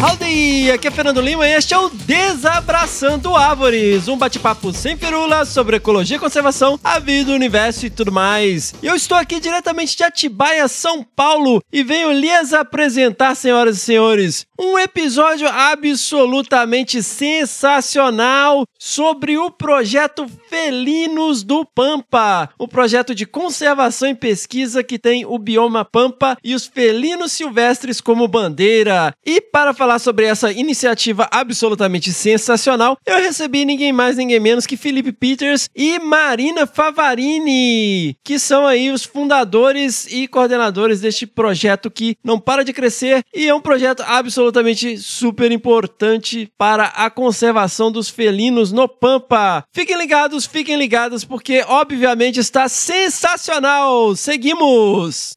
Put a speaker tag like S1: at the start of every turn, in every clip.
S1: Howdy! Aqui é Fernando Lima e este é o Desabraçando Árvores, um bate-papo sem firula sobre ecologia, conservação, a vida, o universo e tudo mais. E eu estou aqui diretamente de Atibaia, São Paulo, e venho lhes apresentar, senhoras e senhores, um episódio absolutamente sensacional sobre o projeto Felinos do Pampa, o projeto de conservação e pesquisa que tem o bioma Pampa e os felinos silvestres como bandeira. E para falar sobre essa iniciativa absolutamente sensacional, eu recebi ninguém mais, ninguém menos que Felipe Peters e Marina Favarini, que são aí os fundadores e coordenadores deste projeto que não para de crescer e é um projeto absolutamente super importante para a conservação dos felinos no Pampa. Fiquem ligados, fiquem ligados, porque obviamente está sensacional. Seguimos!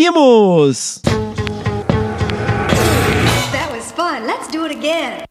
S1: Seguimos!
S2: That was fun. Let's do it again.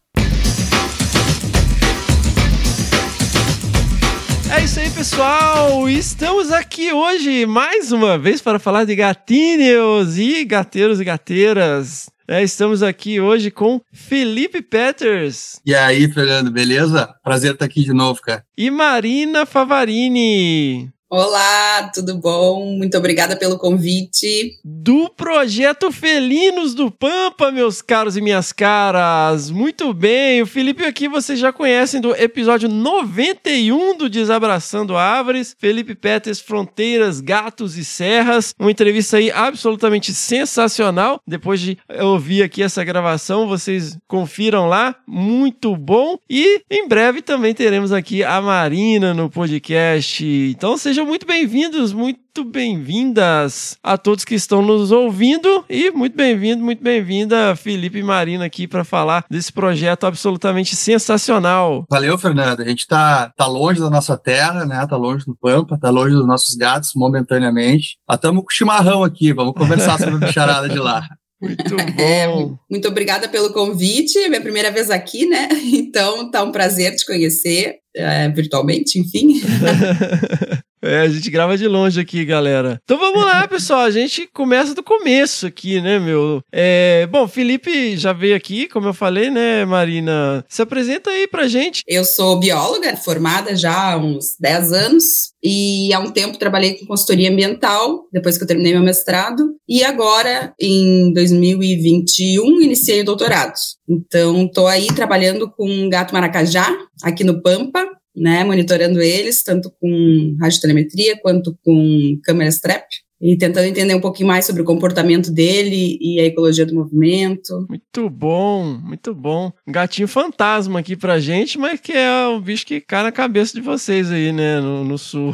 S1: É isso aí, pessoal! Estamos aqui hoje mais uma vez para falar de gatinhos e gateiros e gateiras. É, estamos aqui hoje com Felipe Peters
S3: E aí, Fernando, beleza? Prazer estar aqui de novo, cara.
S1: e Marina Favarini.
S4: Olá, tudo bom? Muito obrigada pelo convite.
S1: Do projeto Felinos do Pampa, meus caros e minhas caras. Muito bem, o Felipe aqui vocês já conhecem do episódio 91 do Desabraçando Árvores. Felipe Peters, Fronteiras, Gatos e Serras. Uma entrevista aí absolutamente sensacional. Depois de ouvir aqui essa gravação, vocês confiram lá. Muito bom. E em breve também teremos aqui a Marina no podcast. Então sejam muito bem-vindos, muito bem-vindas a todos que estão nos ouvindo e muito bem-vindo, muito bem-vinda Felipe e Marina aqui para falar desse projeto absolutamente sensacional.
S3: Valeu, Fernando. A gente tá, tá longe da nossa terra, né? Tá longe do Pampa, tá longe dos nossos gatos momentaneamente. Mas estamos com chimarrão aqui, vamos conversar sobre a bicharada de lá.
S1: Muito
S4: É,
S1: bom.
S4: muito obrigada pelo convite, é minha primeira vez aqui, né? Então tá um prazer te conhecer, é, virtualmente, enfim.
S1: É, a gente grava de longe aqui, galera. Então vamos lá, pessoal. A gente começa do começo aqui, né, meu? É, bom, Felipe já veio aqui, como eu falei, né, Marina? Se apresenta aí pra gente.
S4: Eu sou bióloga, formada já há uns 10 anos, e há um tempo trabalhei com consultoria ambiental, depois que eu terminei meu mestrado, e agora, em 2021, iniciei o doutorado. Então, estou aí trabalhando com gato maracajá, aqui no Pampa, né, monitorando eles, tanto com radiotelemetria quanto com câmeras trap, e tentando entender um pouquinho mais sobre o comportamento dele e a ecologia do movimento.
S1: Muito bom, muito bom. Gatinho fantasma aqui pra gente, mas que é um bicho que cai na cabeça de vocês aí, né, no, no sul.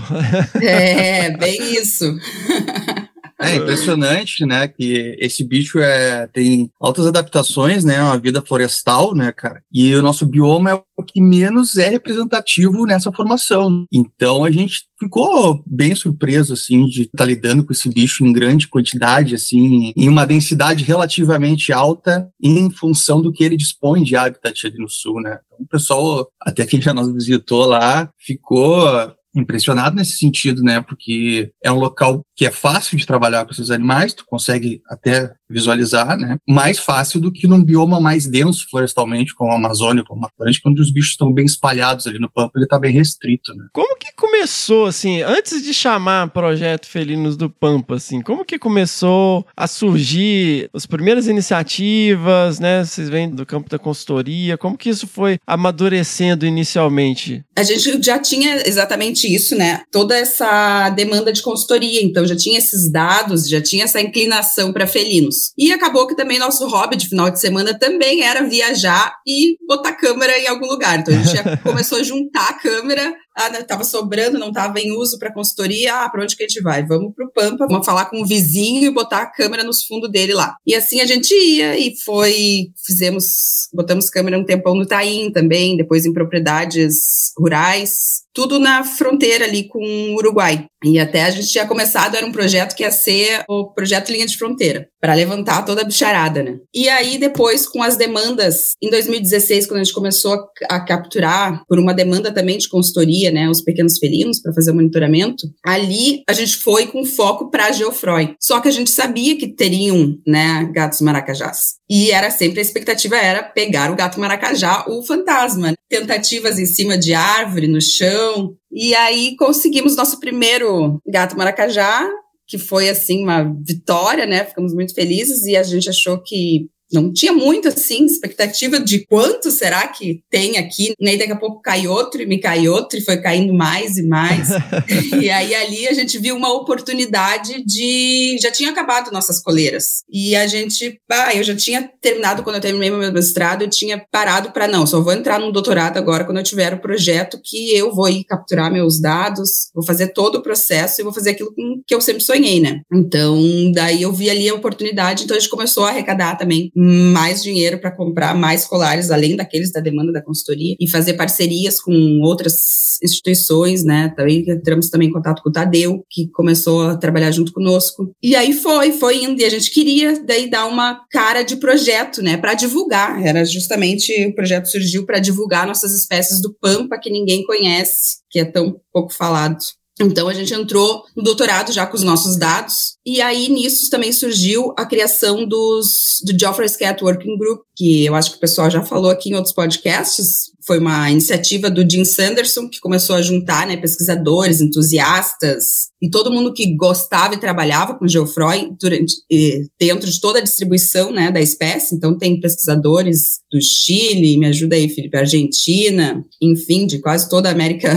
S4: É, bem isso.
S3: É impressionante, né, que esse bicho é, tem altas adaptações, né, uma vida florestal, né, cara, e o nosso bioma é o que menos é representativo nessa formação. Então a gente ficou bem surpreso, assim, de estar lidando com esse bicho em grande quantidade, assim, em uma densidade relativamente alta, em função do que ele dispõe de habitat ali no sul, né. Então o pessoal, até quem já nos visitou lá, ficou impressionado nesse sentido, né? Porque é um local que é fácil de trabalhar com esses animais, tu consegue até visualizar, né? Mais fácil do que num bioma mais denso florestalmente, como a Amazônia, como a Atlântica, onde os bichos estão bem espalhados ali no pampa, ele está bem restrito, né?
S1: Como que começou, assim, antes de chamar Projeto Felinos do Pampa, assim, como que começou a surgir as primeiras iniciativas, né? Vocês vêm do campo da consultoria, como que isso foi amadurecendo inicialmente?
S4: A gente já tinha exatamente isso, né? Toda essa demanda de consultoria, então já tinha esses dados, já tinha essa inclinação para felinos. E acabou que também nosso hobby de final de semana também era viajar e botar câmera em algum lugar. Então a gente já começou a juntar a câmera ah, tava sobrando, não tava em uso para consultoria, ah, para onde que a gente vai? Vamos pro Pampa, vamos falar com o vizinho e botar a câmera nos fundos dele lá. E assim a gente ia e foi, fizemos, botamos câmera um tempão no Taim também, depois em propriedades rurais, tudo na fronteira ali com o Uruguai. E até a gente tinha começado, era um projeto que ia ser o projeto Linha de Fronteira, para levantar toda a bicharada, né? E aí depois, com as demandas, em 2016, quando a gente começou a capturar, por uma demanda também de consultoria, né, os pequenos felinos, para fazer o monitoramento, ali a gente foi com foco para Geofroy. Só que a gente sabia que teriam, né, gatos maracajás. E era sempre a expectativa era pegar o gato maracajá, o fantasma. Tentativas em cima de árvore, no chão. E aí conseguimos nosso primeiro gato maracajá, que foi assim uma vitória, né? Ficamos muito felizes e a gente achou que não tinha muito assim expectativa de quanto será que tem aqui. E aí daqui a pouco cai outro e me cai outro e foi caindo mais e mais. e aí ali a gente viu uma oportunidade de já tinha acabado nossas coleiras. E a gente, ah, eu já tinha terminado quando eu terminei meu mestrado, eu tinha parado para não, só vou entrar no doutorado agora quando eu tiver o projeto que eu vou ir capturar meus dados, vou fazer todo o processo e vou fazer aquilo que eu sempre sonhei, né? Então, daí eu vi ali a oportunidade, então a gente começou a arrecadar também mais dinheiro para comprar mais colares, além daqueles da demanda da consultoria, e fazer parcerias com outras instituições, né? Também entramos também em contato com o Tadeu, que começou a trabalhar junto conosco. E aí foi, foi indo, e a gente queria daí dar uma cara de projeto, né, para divulgar. Era justamente o projeto surgiu para divulgar nossas espécies do Pampa que ninguém conhece, que é tão pouco falado. Então a gente entrou no doutorado já com os nossos dados, e aí nisso também surgiu a criação dos, do Geoffrey's Cat Working Group, que eu acho que o pessoal já falou aqui em outros podcasts. Foi uma iniciativa do Jim Sanderson, que começou a juntar né, pesquisadores, entusiastas e todo mundo que gostava e trabalhava com Geoffroy durante, dentro de toda a distribuição né, da espécie. Então, tem pesquisadores do Chile, me ajuda aí, Felipe, Argentina, enfim, de quase toda a América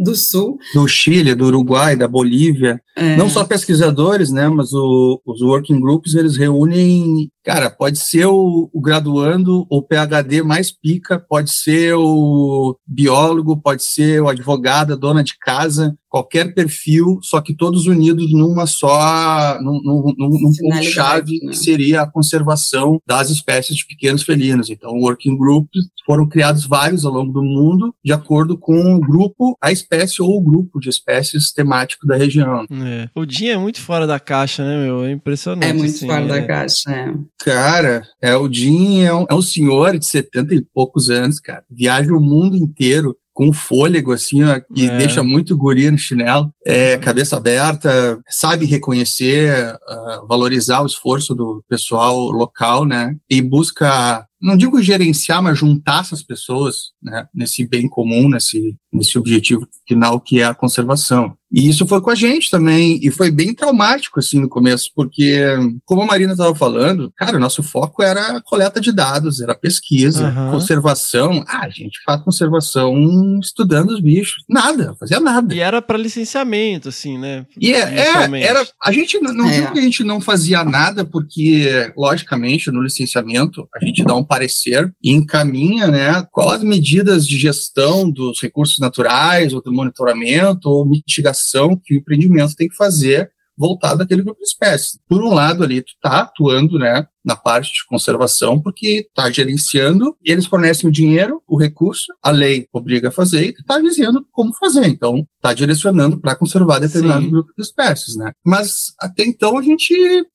S4: do Sul.
S3: Do Chile, do Uruguai, da Bolívia. É. Não só pesquisadores, né, mas o, os working groups, eles reúnem Cara, pode ser o, o, graduando ou PhD mais pica, pode ser o biólogo, pode ser o advogado, a dona de casa, qualquer perfil, só que todos unidos numa só, num, num, num,
S4: Finalidade,
S3: ponto-chave
S4: né?
S3: que seria a conservação das espécies de pequenos felinos. Então, working groups foram criados vários ao longo do mundo, de acordo com o grupo, a espécie ou o grupo de espécies temático da região.
S1: É. O Jim é muito fora da caixa, né, meu? É impressionante.
S4: É muito
S1: assim,
S4: fora
S1: é.
S4: da caixa, é.
S3: Cara, é o Jim é um, é um senhor de 70 e poucos anos, cara. Viaja o mundo inteiro com fôlego, assim, ó, que
S1: É.
S3: deixa muito guri no chinelo. É, cabeça aberta, sabe reconhecer, ah, valorizar o esforço do pessoal local, né? E busca, não digo gerenciar, mas juntar essas pessoas, né? Nesse bem comum, nesse, nesse objetivo final que é a conservação. E isso foi com a gente também, e foi bem traumático, assim, no começo, porque, como a Marina estava falando, cara, o nosso foco era a coleta de dados, era pesquisa,
S1: Aham.
S3: conservação. Ah, a gente faz conservação estudando os bichos. Nada, fazia nada.
S1: E era pra licenciamento, assim, né?
S3: E é, é, era, a gente não,
S4: É.
S3: que a gente não fazia nada, porque, logicamente, no licenciamento, a gente dá um parecer e encaminha, né, qual as medidas de gestão dos recursos naturais, ou do monitoramento, ou mitigação que o empreendimento tem que fazer voltado àquele grupo de espécies. Por um lado ali, tu tá atuando, né, na parte de conservação, porque tá gerenciando, eles fornecem o dinheiro, o recurso, a lei obriga a fazer e tá dizendo como fazer. Então, tá direcionando para conservar determinado
S1: Sim.
S3: grupo de espécies, né? Mas até então a gente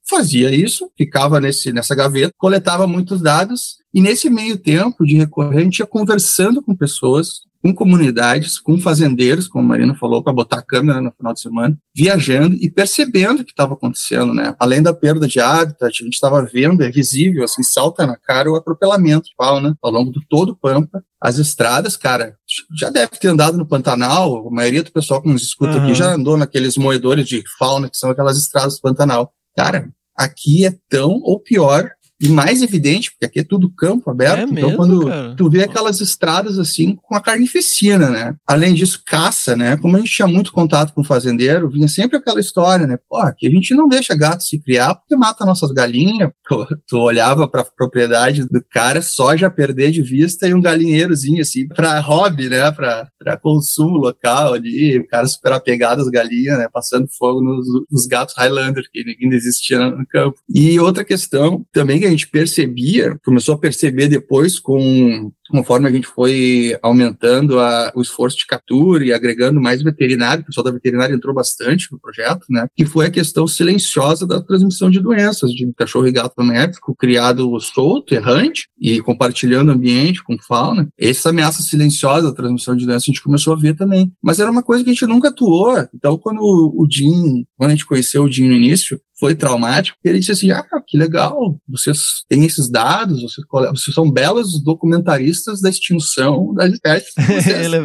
S3: fazia isso, ficava nesse nessa gaveta, coletava muitos dados e nesse meio tempo de recorrer, a gente ia conversando com pessoas, com comunidades, com fazendeiros, como a Marina falou, para botar a câmera no final de semana, viajando e percebendo o que estava acontecendo, né? Além da perda de hábitat, a gente estava vendo, é visível, assim, salta na cara o atropelamento de fauna ao longo de todo o Pampa. As estradas, cara, já deve ter andado no Pantanal, a maioria do pessoal que nos escuta
S1: Aham.
S3: aqui já andou naqueles moedores de fauna, que são aquelas estradas do Pantanal. Cara, aqui é tão ou pior e mais evidente, porque aqui é tudo campo aberto.
S1: É
S3: então,
S1: mesmo,
S3: quando
S1: cara?
S3: tu vê aquelas estradas assim com a carnificina, né? Além disso, caça, né? Como a gente tinha muito contato com o fazendeiro, vinha sempre aquela história, né? Pô, aqui a gente não deixa gato se criar porque mata nossas galinhas. Pô, tu olhava pra propriedade do cara, só já perder de vista e um galinheirozinho assim pra hobby, né? Pra consumo local ali, o cara super apegado às galinhas, né? Passando fogo nos, nos gatos Highlander que ainda existiam no campo. E outra questão também que a gente percebia, começou a perceber depois com conforme a gente foi aumentando a, o esforço de captura e agregando mais veterinário, o pessoal da veterinária entrou bastante no projeto, né? Que foi a questão silenciosa da transmissão de doenças de cachorro e gato doméstico criado solto, errante e compartilhando ambiente com fauna. Essa ameaça silenciosa da transmissão de doenças a gente começou a ver também. Mas era uma coisa que a gente nunca atuou. Então, quando o, Jim, quando a gente conheceu o Jim no início, foi traumático, porque ele disse assim, ah, que legal, vocês têm esses dados, vocês, vocês são belos documentaristas da extinção das espécies. Vocês
S1: Ele é.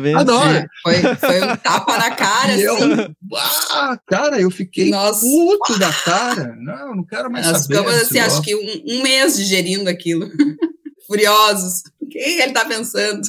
S4: É, foi, foi um tapa na cara,
S3: E eu,
S4: assim.
S3: ah, cara, eu fiquei
S4: Nossa.
S3: puto da cara. Não, não quero mais
S4: Nós
S3: saber.
S4: ficamos,
S3: desse
S4: assim, acho que um, um mês digerindo aquilo. Furiosos. O que ele tá pensando?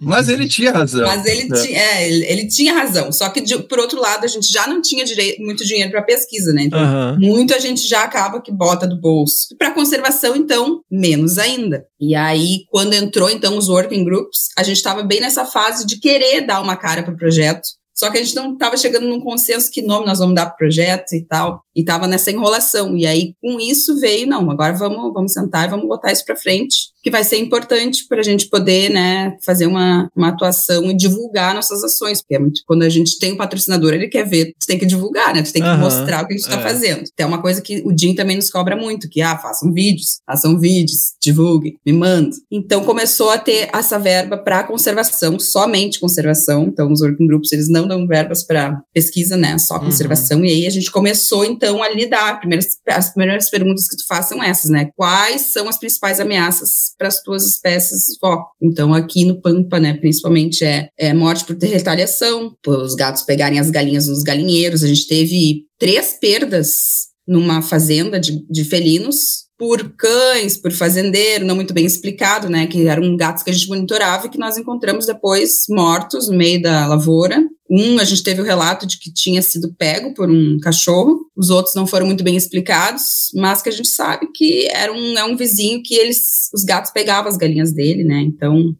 S3: Mas ele tinha razão.
S4: Mas ele,
S3: É.
S4: tinha, é, ele, ele tinha razão. Só que, de- por outro lado, a gente já não tinha direi- muito dinheiro para pesquisa, né? Então,
S1: Aham.
S4: muito a gente já acaba que bota do bolso. Para conservação, então, menos ainda. E aí, quando entrou, então, os working groups, a gente estava bem nessa fase de querer dar uma cara para o projeto. Só que a gente não estava chegando num consenso que nome nós vamos dar para o projeto e tal. E estava nessa enrolação. E aí, com isso, veio, não, agora vamos, vamos sentar e vamos botar isso para frente, que vai ser importante para a gente poder, né, fazer uma, uma atuação e divulgar nossas ações. Porque é muito, quando a gente tem um patrocinador, ele quer ver, tu tem que divulgar, né? Tu tem que
S1: Aham,
S4: mostrar o que a gente está
S1: é.
S4: fazendo. Então, é uma coisa que o Jim também nos cobra muito, que, ah, façam vídeos, façam vídeos, divulguem, me mandem. Então, começou a ter essa verba para conservação, somente conservação. Então, os working groups, eles não dão verbas para pesquisa, né? Só
S1: Uhum.
S4: conservação. E aí, a gente começou, então, a lidar. Primeiras, as primeiras perguntas que tu faz são essas, né? Quais são as principais ameaças para as tuas espécies foco? Então, aqui no Pampa, né, principalmente é, é morte por retaliação, por os gatos pegarem as galinhas nos galinheiros. A gente teve três perdas numa fazenda de, de felinos por cães, por fazendeiro, não muito bem explicado, né? Que eram gatos que a gente monitorava e que nós encontramos depois mortos no meio da lavoura. Um, a gente teve o relato de que tinha sido pego por um cachorro, os outros não foram muito bem explicados, mas que a gente sabe que era um, é um vizinho que eles, os gatos pegavam as galinhas dele, né? Então,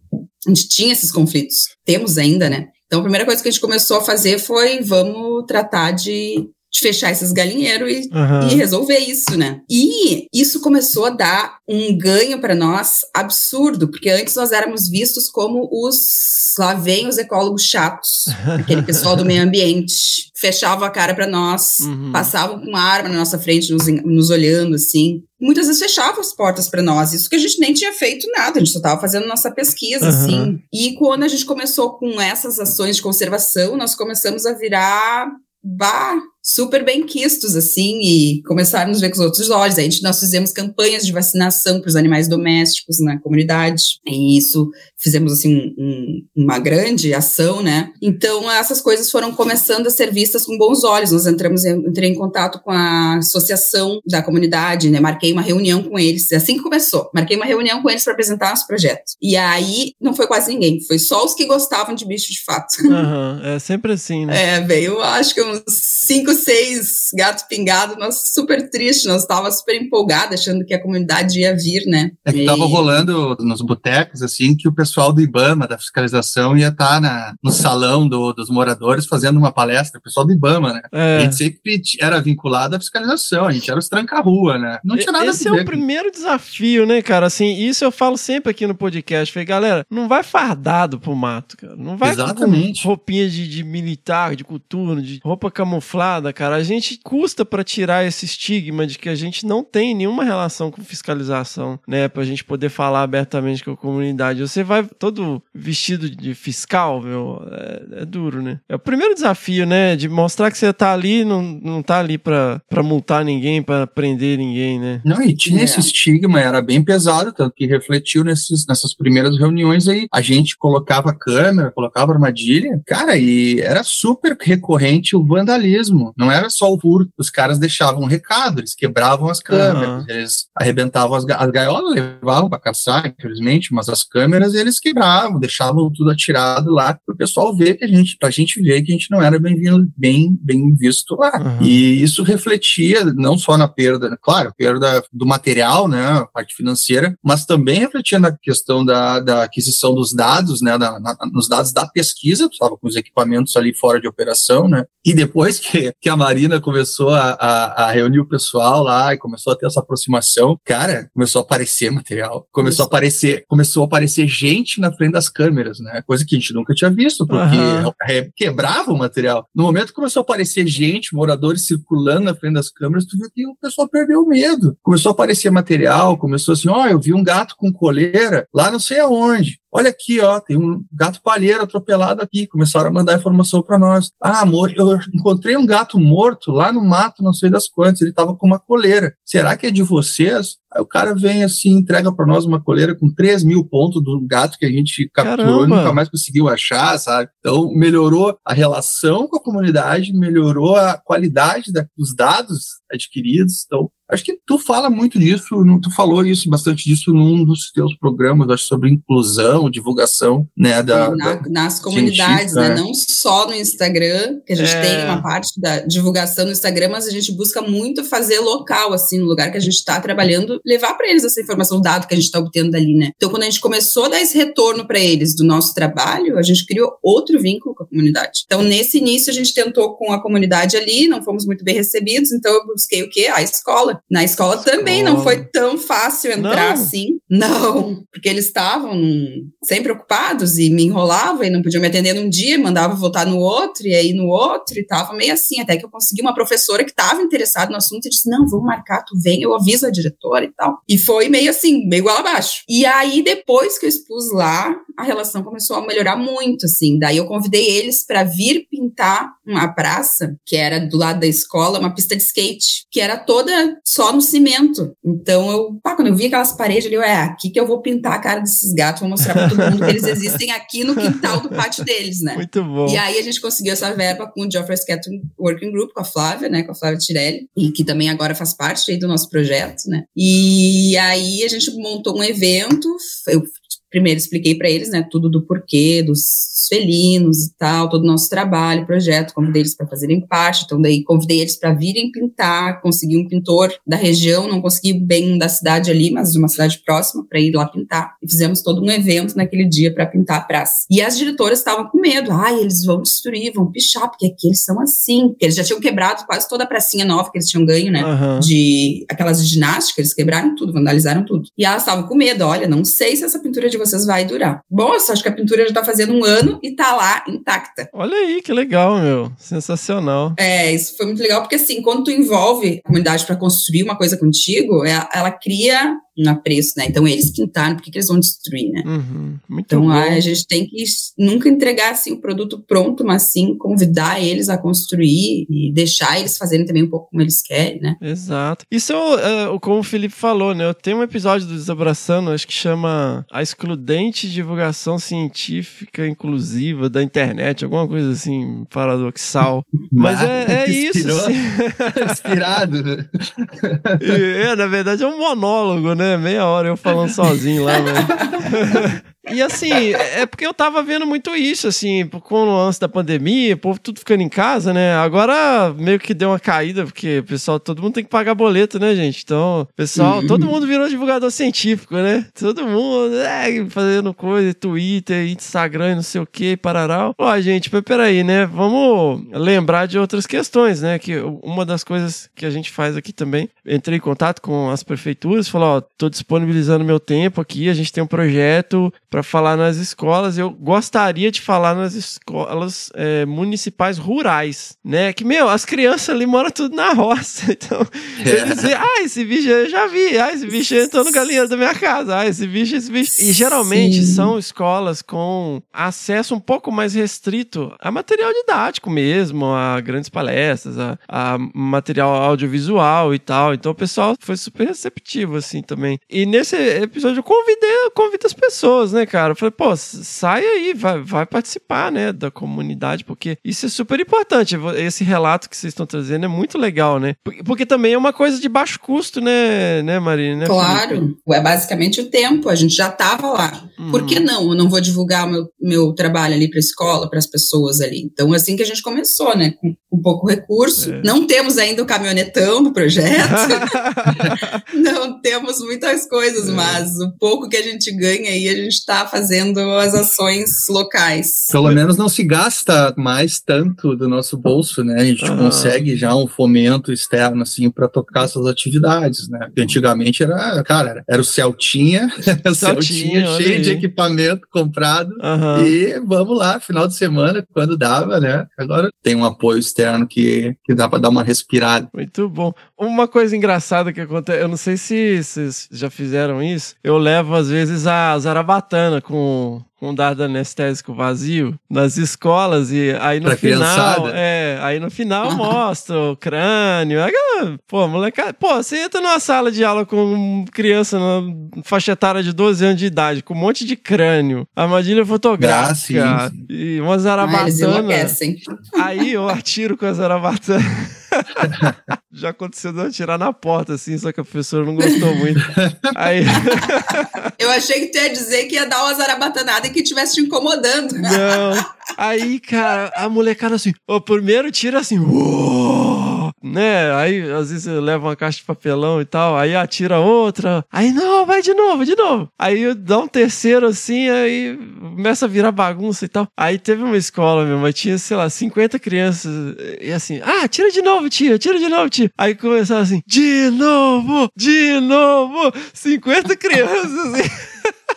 S4: a gente tinha esses conflitos, temos ainda, né? Então, a primeira coisa que a gente começou a fazer foi vamos tratar de de fechar esses galinheiros e,
S1: Aham.
S4: e resolver isso, né? E isso começou a dar um ganho para nós absurdo, porque antes nós éramos vistos como os lá vem os ecólogos chatos, aquele pessoal do meio ambiente, fechavam a cara para nós,
S1: Uhum.
S4: passavam com arma na nossa frente, nos, nos olhando assim. Muitas vezes fechavam as portas para nós, isso que a gente nem tinha feito nada, a gente só estava fazendo nossa pesquisa,
S1: Aham.
S4: assim. E quando a gente começou com essas ações de conservação, nós começamos a virar bah, super bem quistos, assim, e começaram a nos ver com os outros olhos. A gente, nós fizemos campanhas de vacinação para os animais domésticos na comunidade, e isso fizemos, assim, um- um- uma grande ação, né? Então, essas coisas foram começando a ser vistas com bons olhos. Nós entramos, em- entrei em contato com a associação da comunidade, né? Marquei uma reunião com eles, é assim que começou. Marquei uma reunião com eles para apresentar nosso projeto. E aí, não foi quase ninguém, foi só os que gostavam de bicho de fato.
S1: Aham, É sempre assim, né?
S4: É, veio, acho que uns cinco, seis gatos pingados, nós super tristes, nós tava super empolgados, achando que a comunidade ia vir, né?
S3: É que
S4: E-
S3: tava rolando nos botecos, assim, que o pessoal do IBAMA, da fiscalização, ia estar na, no salão do- dos moradores fazendo uma palestra, o pessoal do IBAMA, né? A
S1: É.
S3: gente sempre era vinculado à fiscalização, a gente era os tranca-rua, né? Não tinha nada
S1: Esse
S3: a
S1: é
S3: ver
S1: o
S3: com-
S1: primeiro desafio, né, cara? Assim, isso eu falo sempre aqui no podcast. Falei, galera, não vai fardado pro mato, cara. Não vai
S3: Exatamente.
S1: com roupinha de, de militar, de coturno, de roupa camuflada, cara. A gente custa pra tirar esse estigma de que a gente não tem nenhuma relação com fiscalização, né? Pra gente poder falar abertamente com a comunidade. Você vai todo vestido de fiscal, meu, é, é duro, né? É o primeiro desafio, né? De mostrar que você tá ali, não, não tá ali pra, pra multar ninguém, pra prender ninguém, né?
S3: Não, e tinha
S4: É.
S3: esse estigma, era bem pesado, tanto que refletiu nesses, nessas primeiras reuniões aí. A gente colocava câmera, colocava armadilha, cara, e era super recorrente o vandalismo. Não era só o furto. Os caras deixavam um recado, eles quebravam as câmeras,
S1: Aham.
S3: eles arrebentavam as, as gaiolas, levavam para caçar, infelizmente, mas as câmeras eles quebravam, deixavam tudo atirado lá pro pessoal ver que a gente, pra gente ver que a gente não era bem, bem, bem visto lá.
S1: Aham.
S3: E isso refletia não só na perda, claro, perda do material, né, a parte financeira, mas também refletia na questão da, da aquisição dos dados, né, da, na- nos dados da pesquisa, tu estava com os equipamentos ali fora de operação, né, e depois que, que a Marina começou a, a, a reunir o pessoal lá e começou a ter essa aproximação, cara, começou a aparecer material, começou a aparecer, começou a aparecer gente na frente das câmeras, né, coisa que a gente nunca tinha visto, porque
S1: Aham.
S3: é, quebrava o material. No momento que começou a aparecer gente, moradores circulando na frente das câmeras, tu viu que o pessoal perdeu o medo. Começou a aparecer material, começou assim, ó, eu vi um gato com coleira lá não sei aonde. Olha aqui, ó, tem um gato palheiro atropelado aqui. Começaram a mandar informação para nós. Ah, amor, eu encontrei um gato morto lá no mato, não sei das quantas. Ele estava com uma coleira. Será que é de vocês? Aí o cara vem assim, entrega para nós uma coleira com 3 mil pontos do gato que a gente capturou e
S1: Caramba!
S3: nunca mais conseguiu achar, sabe? Então, melhorou a relação com a comunidade, melhorou a qualidade da- dos dados adquiridos. Então, acho que tu fala muito disso, tu falou isso, bastante disso num dos teus programas, acho, sobre inclusão, divulgação, né, da...
S4: Na-
S3: da-
S4: nas comunidades, né?
S3: é.
S4: Não só no Instagram, que a gente
S1: É.
S4: tem uma parte da divulgação no Instagram, mas a gente busca muito fazer local, assim, no lugar que a gente está trabalhando, levar para eles essa informação, o dado que a gente está obtendo dali, né? Então, quando a gente começou a dar esse retorno para eles do nosso trabalho, a gente criou outro vínculo com a comunidade. Então, nesse início, a gente tentou com a comunidade ali, não fomos muito bem recebidos, então eu busquei o quê? A escola. Na escola, também não
S1: Escola.
S4: foi tão fácil entrar
S1: Não?
S4: assim. Não, porque eles estavam sempre ocupados e me enrolavam e não podiam me atender num dia, mandava voltar no outro e aí no outro e tava meio assim, até que eu consegui uma professora que estava interessada no assunto e disse: "Não, vamos marcar, tu vem, eu aviso a diretora e tal". E foi meio assim, meio igual abaixo. E aí depois que eu expus lá, a relação começou a melhorar muito assim. Daí eu convidei eles para vir pintar uma praça que era do lado da escola, uma pista de skate, que era toda só no cimento. Então eu, pá, quando eu vi aquelas paredes ali, eu, é aqui que eu vou pintar a cara desses gatos, vou mostrar para todo mundo que eles existem aqui no quintal do pátio deles, né?
S1: Muito bom.
S4: E aí a gente conseguiu essa verba com o Geoffrey Skeleton Working Group, com a Flávia, né, com a Flávia Tirelli, e que também agora faz parte aí do nosso projeto, né? E aí a gente montou um evento, eu primeiro expliquei para eles, né, tudo do porquê dos felinos e tal, todo o nosso trabalho, projeto, convidei eles para fazerem parte, então daí convidei eles para virem pintar, consegui um pintor da região, não consegui bem da cidade ali, mas de uma cidade próxima para ir lá pintar. E fizemos todo um evento naquele dia para pintar a praça. E as diretoras estavam com medo, ai, eles vão destruir, vão pichar, porque aqui eles são assim, porque eles já tinham quebrado quase toda a pracinha nova que eles tinham ganho, né,
S1: Aham.
S4: de aquelas de ginástica, eles quebraram tudo, vandalizaram tudo. E elas estavam com medo, olha, não sei se essa pintura de vocês vai durar. Bom, eu só acho que a pintura já tá fazendo um ano e tá lá intacta.
S1: Olha aí, que legal, meu. Sensacional.
S4: É, isso foi muito legal, porque assim, quando tu envolve a comunidade para construir uma coisa contigo, é- ela cria um apreço, né? Então eles pintaram, por que que eles vão destruir, né?
S1: Uhum. Muito
S4: Então
S1: bom.
S4: a gente tem que nunca entregar assim o produto pronto, mas sim convidar eles a construir e deixar eles fazerem também um pouco como eles querem, né?
S1: Exato. Isso é, o- como o Felipe falou, né? Eu tenho um episódio do Desabraçando, acho que chama A Excludente Divulgação Científica Inclusiva da Internet, alguma coisa assim, paradoxal. Mas é, é isso.
S3: Inspirou.
S1: assim.
S3: Inspirado. né?
S1: E, é, na verdade é um monólogo, né? Meia hora eu falando sozinho lá, né? E assim, é porque eu tava vendo muito isso, assim, com o lance da pandemia, o povo tudo ficando em casa, né? Agora meio que deu uma caída, porque o pessoal, todo mundo tem que pagar boleto, né, gente? Então, pessoal,
S4: Uhum.
S1: todo mundo virou divulgador científico, né? Todo mundo, é, fazendo coisa, Twitter, Instagram, e não sei o que, parará. Ó, gente, peraí, né? Vamos lembrar de outras questões, né? Que uma das coisas que a gente faz aqui também, entrei em contato com as prefeituras, falou, ó, tô disponibilizando meu tempo aqui, a gente tem um projeto para falar nas escolas. Eu gostaria de falar nas escolas é, municipais rurais, né? Que, meu, as crianças ali moram tudo na roça. Então, eles dizem, ah, esse bicho eu já vi, ah, esse bicho entrou no galinheiro da minha casa, ah, esse bicho, esse bicho. E geralmente
S4: Sim.
S1: são escolas com acesso um pouco mais restrito a material didático mesmo, a grandes palestras, a, a material audiovisual e tal. Então o pessoal foi super receptivo, assim, também. E nesse episódio eu convidei, eu convido as pessoas, né, cara? Eu falei, pô, sai aí, vai, vai participar, né, da comunidade, porque isso é super importante. Esse relato que vocês estão trazendo é muito legal, né? Porque, também é uma coisa de baixo custo, né, né, Marina? né, Felipe?
S4: Claro, é basicamente o tempo, a gente já estava lá. Por
S1: Uhum.
S4: que não? Eu não vou divulgar o meu, meu trabalho ali para a escola, para as pessoas ali. Então, assim que a gente começou, né? Com, com pouco recurso.
S1: É.
S4: Não temos ainda o caminhonetão do projeto, não temos muitas coisas,
S1: É.
S4: mas o pouco que a gente ganha aí, a gente está fazendo as ações locais.
S3: Pelo menos não se gasta mais tanto do nosso bolso, né? A gente
S1: Aham.
S3: consegue já um fomento externo, assim, para tocar essas atividades, né? Porque antigamente era, cara, era, era o Celtinha, o Celtinha
S1: olha
S3: cheio de
S1: aí.
S3: equipamento comprado.
S1: Aham.
S3: E vamos lá, final de semana, quando dava, né? Agora tem um apoio externo que, que dá para dar uma respirada.
S1: Muito bom. Uma coisa engraçada que acontece, eu não sei se vocês já fizeram isso, eu levo às vezes a zarabatana com com dado anestésico vazio nas escolas e aí no
S3: Pra
S1: final,
S3: criançada.
S1: é, aí no final mostra o crânio. Aquela, pô, molecada, pô, você entra numa sala de aula com criança na faixa etária de 12 anos de idade, com um monte de crânio, armadilha fotográfica
S3: Ah, sim,
S1: e uma
S4: Ah, eles
S1: zarabatana.
S4: enlouquecem.
S1: Aí eu atiro com a zarabatana. Já aconteceu de eu atirar na porta, assim, só que a professora não gostou muito. Aí,
S4: Eu achei que tu ia dizer que ia dar uma zarabatanada que estivesse te incomodando.
S1: não. Aí, cara, a molecada assim, o primeiro tira assim, uou, né? Aí, às vezes, eu levo uma caixa de papelão e tal, aí atira outra, aí, não, vai de novo, de novo. Aí dá um terceiro assim, aí começa a virar bagunça e tal. Aí teve uma escola, meu, mas tinha, sei lá, 50 crianças, e assim, ah, tira de novo, tia, tira de novo, tia. Aí começava assim, de novo, de novo, 50 crianças, assim.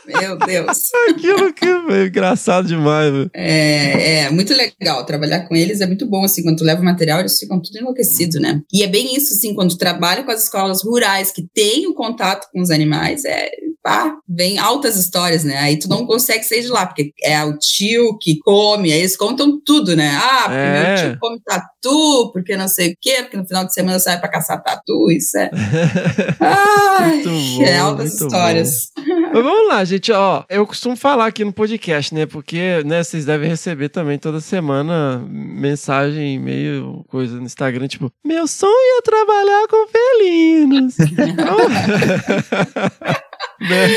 S4: Meu Deus.
S1: Aquilo que é engraçado demais, velho.
S4: É, é muito legal trabalhar com eles, é muito bom, assim, quando tu leva o material, eles ficam tudo enlouquecidos, né? E é bem isso, assim, quando tu trabalha com as escolas rurais que têm o contato com os animais, é, pá, vem altas histórias, né? Aí tu não consegue sair de lá, porque é o tio que come, aí eles contam tudo, né? Ah, porque
S1: É.
S4: meu tio come tatu, porque não sei o quê, porque no final de semana sai pra caçar tatu, isso é... Ai,
S1: bom,
S4: é altas histórias.
S1: Mas vamos lá, gente, ó. Eu costumo falar aqui no podcast, né? Porque, né, vocês devem receber também toda semana mensagem, e-mail, coisa no Instagram, tipo, meu sonho é trabalhar com felinos. Então, né?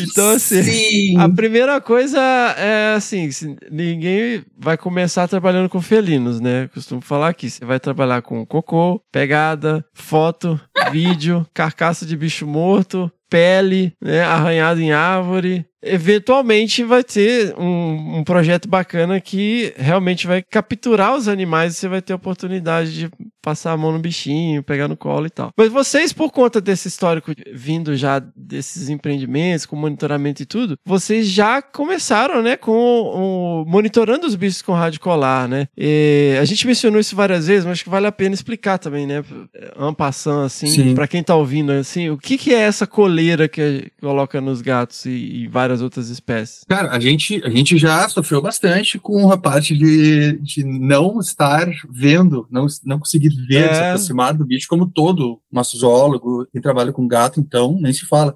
S1: Então, assim,
S4: Sim.
S1: a primeira coisa é assim: ninguém vai começar trabalhando com felinos, né? Costumo falar aqui: você vai trabalhar com cocô, pegada, foto, vídeo, carcaça de bicho morto, pele, né? Arranhado em árvore. Eventualmente vai ter um, um projeto bacana que realmente vai capturar os animais e você vai ter a oportunidade de passar a mão no bichinho, pegar no colo e tal. Mas vocês, por conta desse histórico vindo já desses empreendimentos, com monitoramento e tudo, vocês já começaram, né, com o, monitorando os bichos com rádio colar, né? E a gente mencionou isso várias vezes, mas acho que vale a pena explicar também, né? Ampassando assim,
S3: Sim.
S1: para quem tá ouvindo, assim, o que que é essa coleira que coloca nos gatos e, e várias outras espécies?
S3: Cara, a gente, a gente já sofreu bastante com a parte de, de não estar vendo, não, não conseguir ver,
S1: É.
S3: se aproximar do bicho, como todo nosso zoólogo que trabalha com gato, então, nem se fala.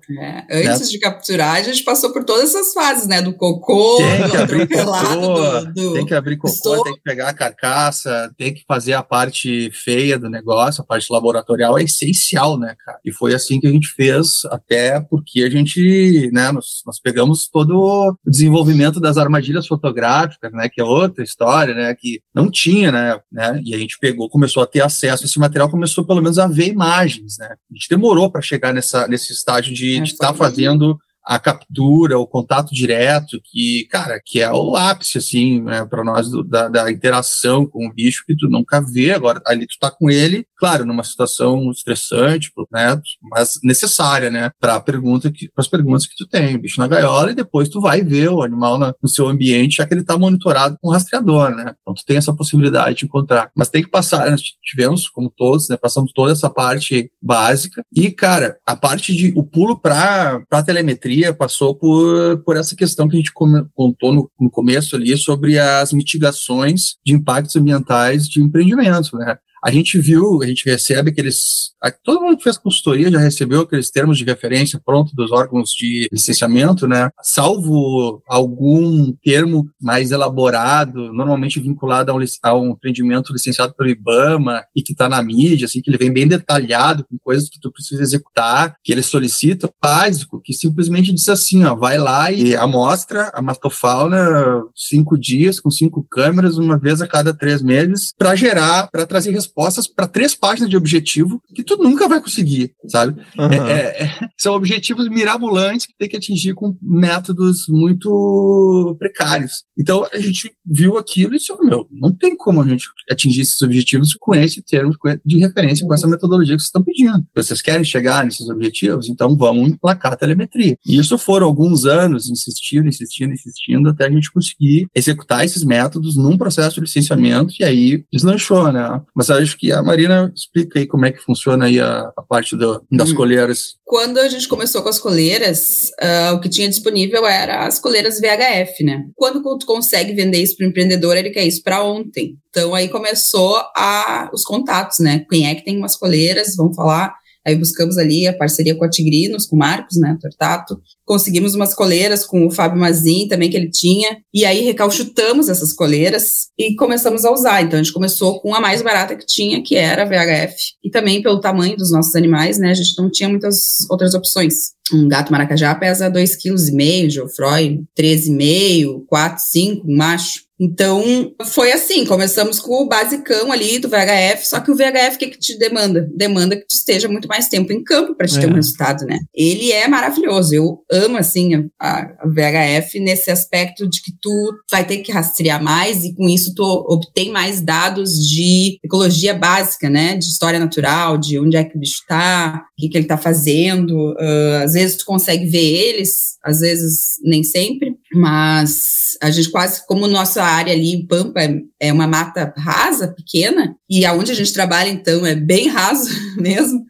S4: É, antes de capturar, a gente passou por todas essas fases, né? Do cocô,
S3: Tem
S4: do
S3: que abrir
S4: atropelado,
S3: cocô,
S4: do, do-
S3: Tem que abrir cocô,
S4: Estou-
S3: tem que pegar a carcaça, tem que fazer a parte feia do negócio, a parte laboratorial é essencial, né, cara? E foi assim que a gente fez, até porque a gente, né, nós, nós pegamos todo o desenvolvimento das armadilhas fotográficas, né, que é outra história, né, que não tinha, né, né, e a gente pegou, começou a ter acesso a esse material, começou pelo menos a ver imagens, né? A gente demorou para chegar nessa, nesse estágio de
S4: É,
S3: estar
S4: foi-
S3: fazendo a captura, o contato direto, que, cara, que é o ápice, assim, né, para nós do- da, da interação com o bicho que tu nunca vê. Agora, ali tu tá com ele, claro, numa situação estressante, né, mas necessária, né, para pergunta as perguntas que tu tem. Bicho na gaiola e depois tu vai ver o animal na- no seu ambiente, já que ele tá monitorado com rastreador, né. Então tu tem essa possibilidade de encontrar. Mas tem que passar, nós tivemos, como todos, né, passamos toda essa parte básica. E, cara, a parte de, o pulo para a telemetria passou por, por essa questão que a gente contou no, no começo ali sobre as mitigações de impactos ambientais de empreendimento, né? A gente viu, a gente recebe aqueles. Todo mundo que fez consultoria já recebeu aqueles termos de referência pronto dos órgãos de licenciamento, né? Salvo algum termo mais elaborado, normalmente vinculado a um, a um empreendimento licenciado pelo IBAMA e que está na mídia, assim, que ele vem bem detalhado com coisas que tu precisa executar, que ele solicita, básico, que simplesmente diz assim, ó, vai lá e amostra a matofauna cinco dias com cinco câmeras, uma vez a cada três meses, para gerar, para trazer respostas para três páginas de objetivo que tu nunca vai conseguir, sabe?
S1: Aham.
S3: É- é- são objetivos mirabolantes que tem que atingir com métodos muito precários. Então a gente viu aquilo e disse, "Oh, meu, não tem como a gente atingir esses objetivos com esse termo de referência, com essa metodologia que vocês estão pedindo. Vocês querem chegar nesses objetivos? Então vamos emplacar a telemetria. E isso foram alguns anos insistindo, insistindo, insistindo, até a gente conseguir executar esses métodos num processo de licenciamento e aí deslanchou, né? Mas eu acho que a Marina explica aí como é que funciona aí a, a parte do- das
S4: Hum.
S3: coleiras.
S4: Quando a gente começou com as coleiras, ah, o que tinha disponível era as coleiras VHF, né? Quando tu consegue vender isso para o empreendedor, ele quer isso para ontem. Então aí começou a, os contatos, né? Quem é que tem umas coleiras? Vamos falar. Aí buscamos ali a parceria com a Tigrinos, com o Marcos, né, Tortato. Conseguimos umas coleiras com o Fábio Mazin também, que ele tinha. E aí recalchutamos essas coleiras e começamos a usar. Então a gente começou com a mais barata que tinha, que era a VHF. E também pelo tamanho dos nossos animais, né, a gente não tinha muitas outras opções. Um gato maracajá pesa 2,5 kg, Geoffroy 13,5, 4, 5, um macho. Então, foi assim, começamos com o basicão ali do VHF, só que o VHF, o que, que te demanda? Demanda que tu esteja muito mais tempo em campo para te ter
S1: É.
S4: um resultado, né? Ele é maravilhoso, eu amo, assim, a, a VHF nesse aspecto de que tu vai ter que rastrear mais e com isso tu obtém mais dados de ecologia básica, né? De história natural, de onde é que o bicho tá, o que, que ele tá fazendo. Ah, às vezes tu consegue ver eles, às vezes nem sempre, mas a gente quase, como nossa área ali em Pampa é, é uma mata rasa, pequena, e aonde a gente trabalha, então, é bem raso mesmo,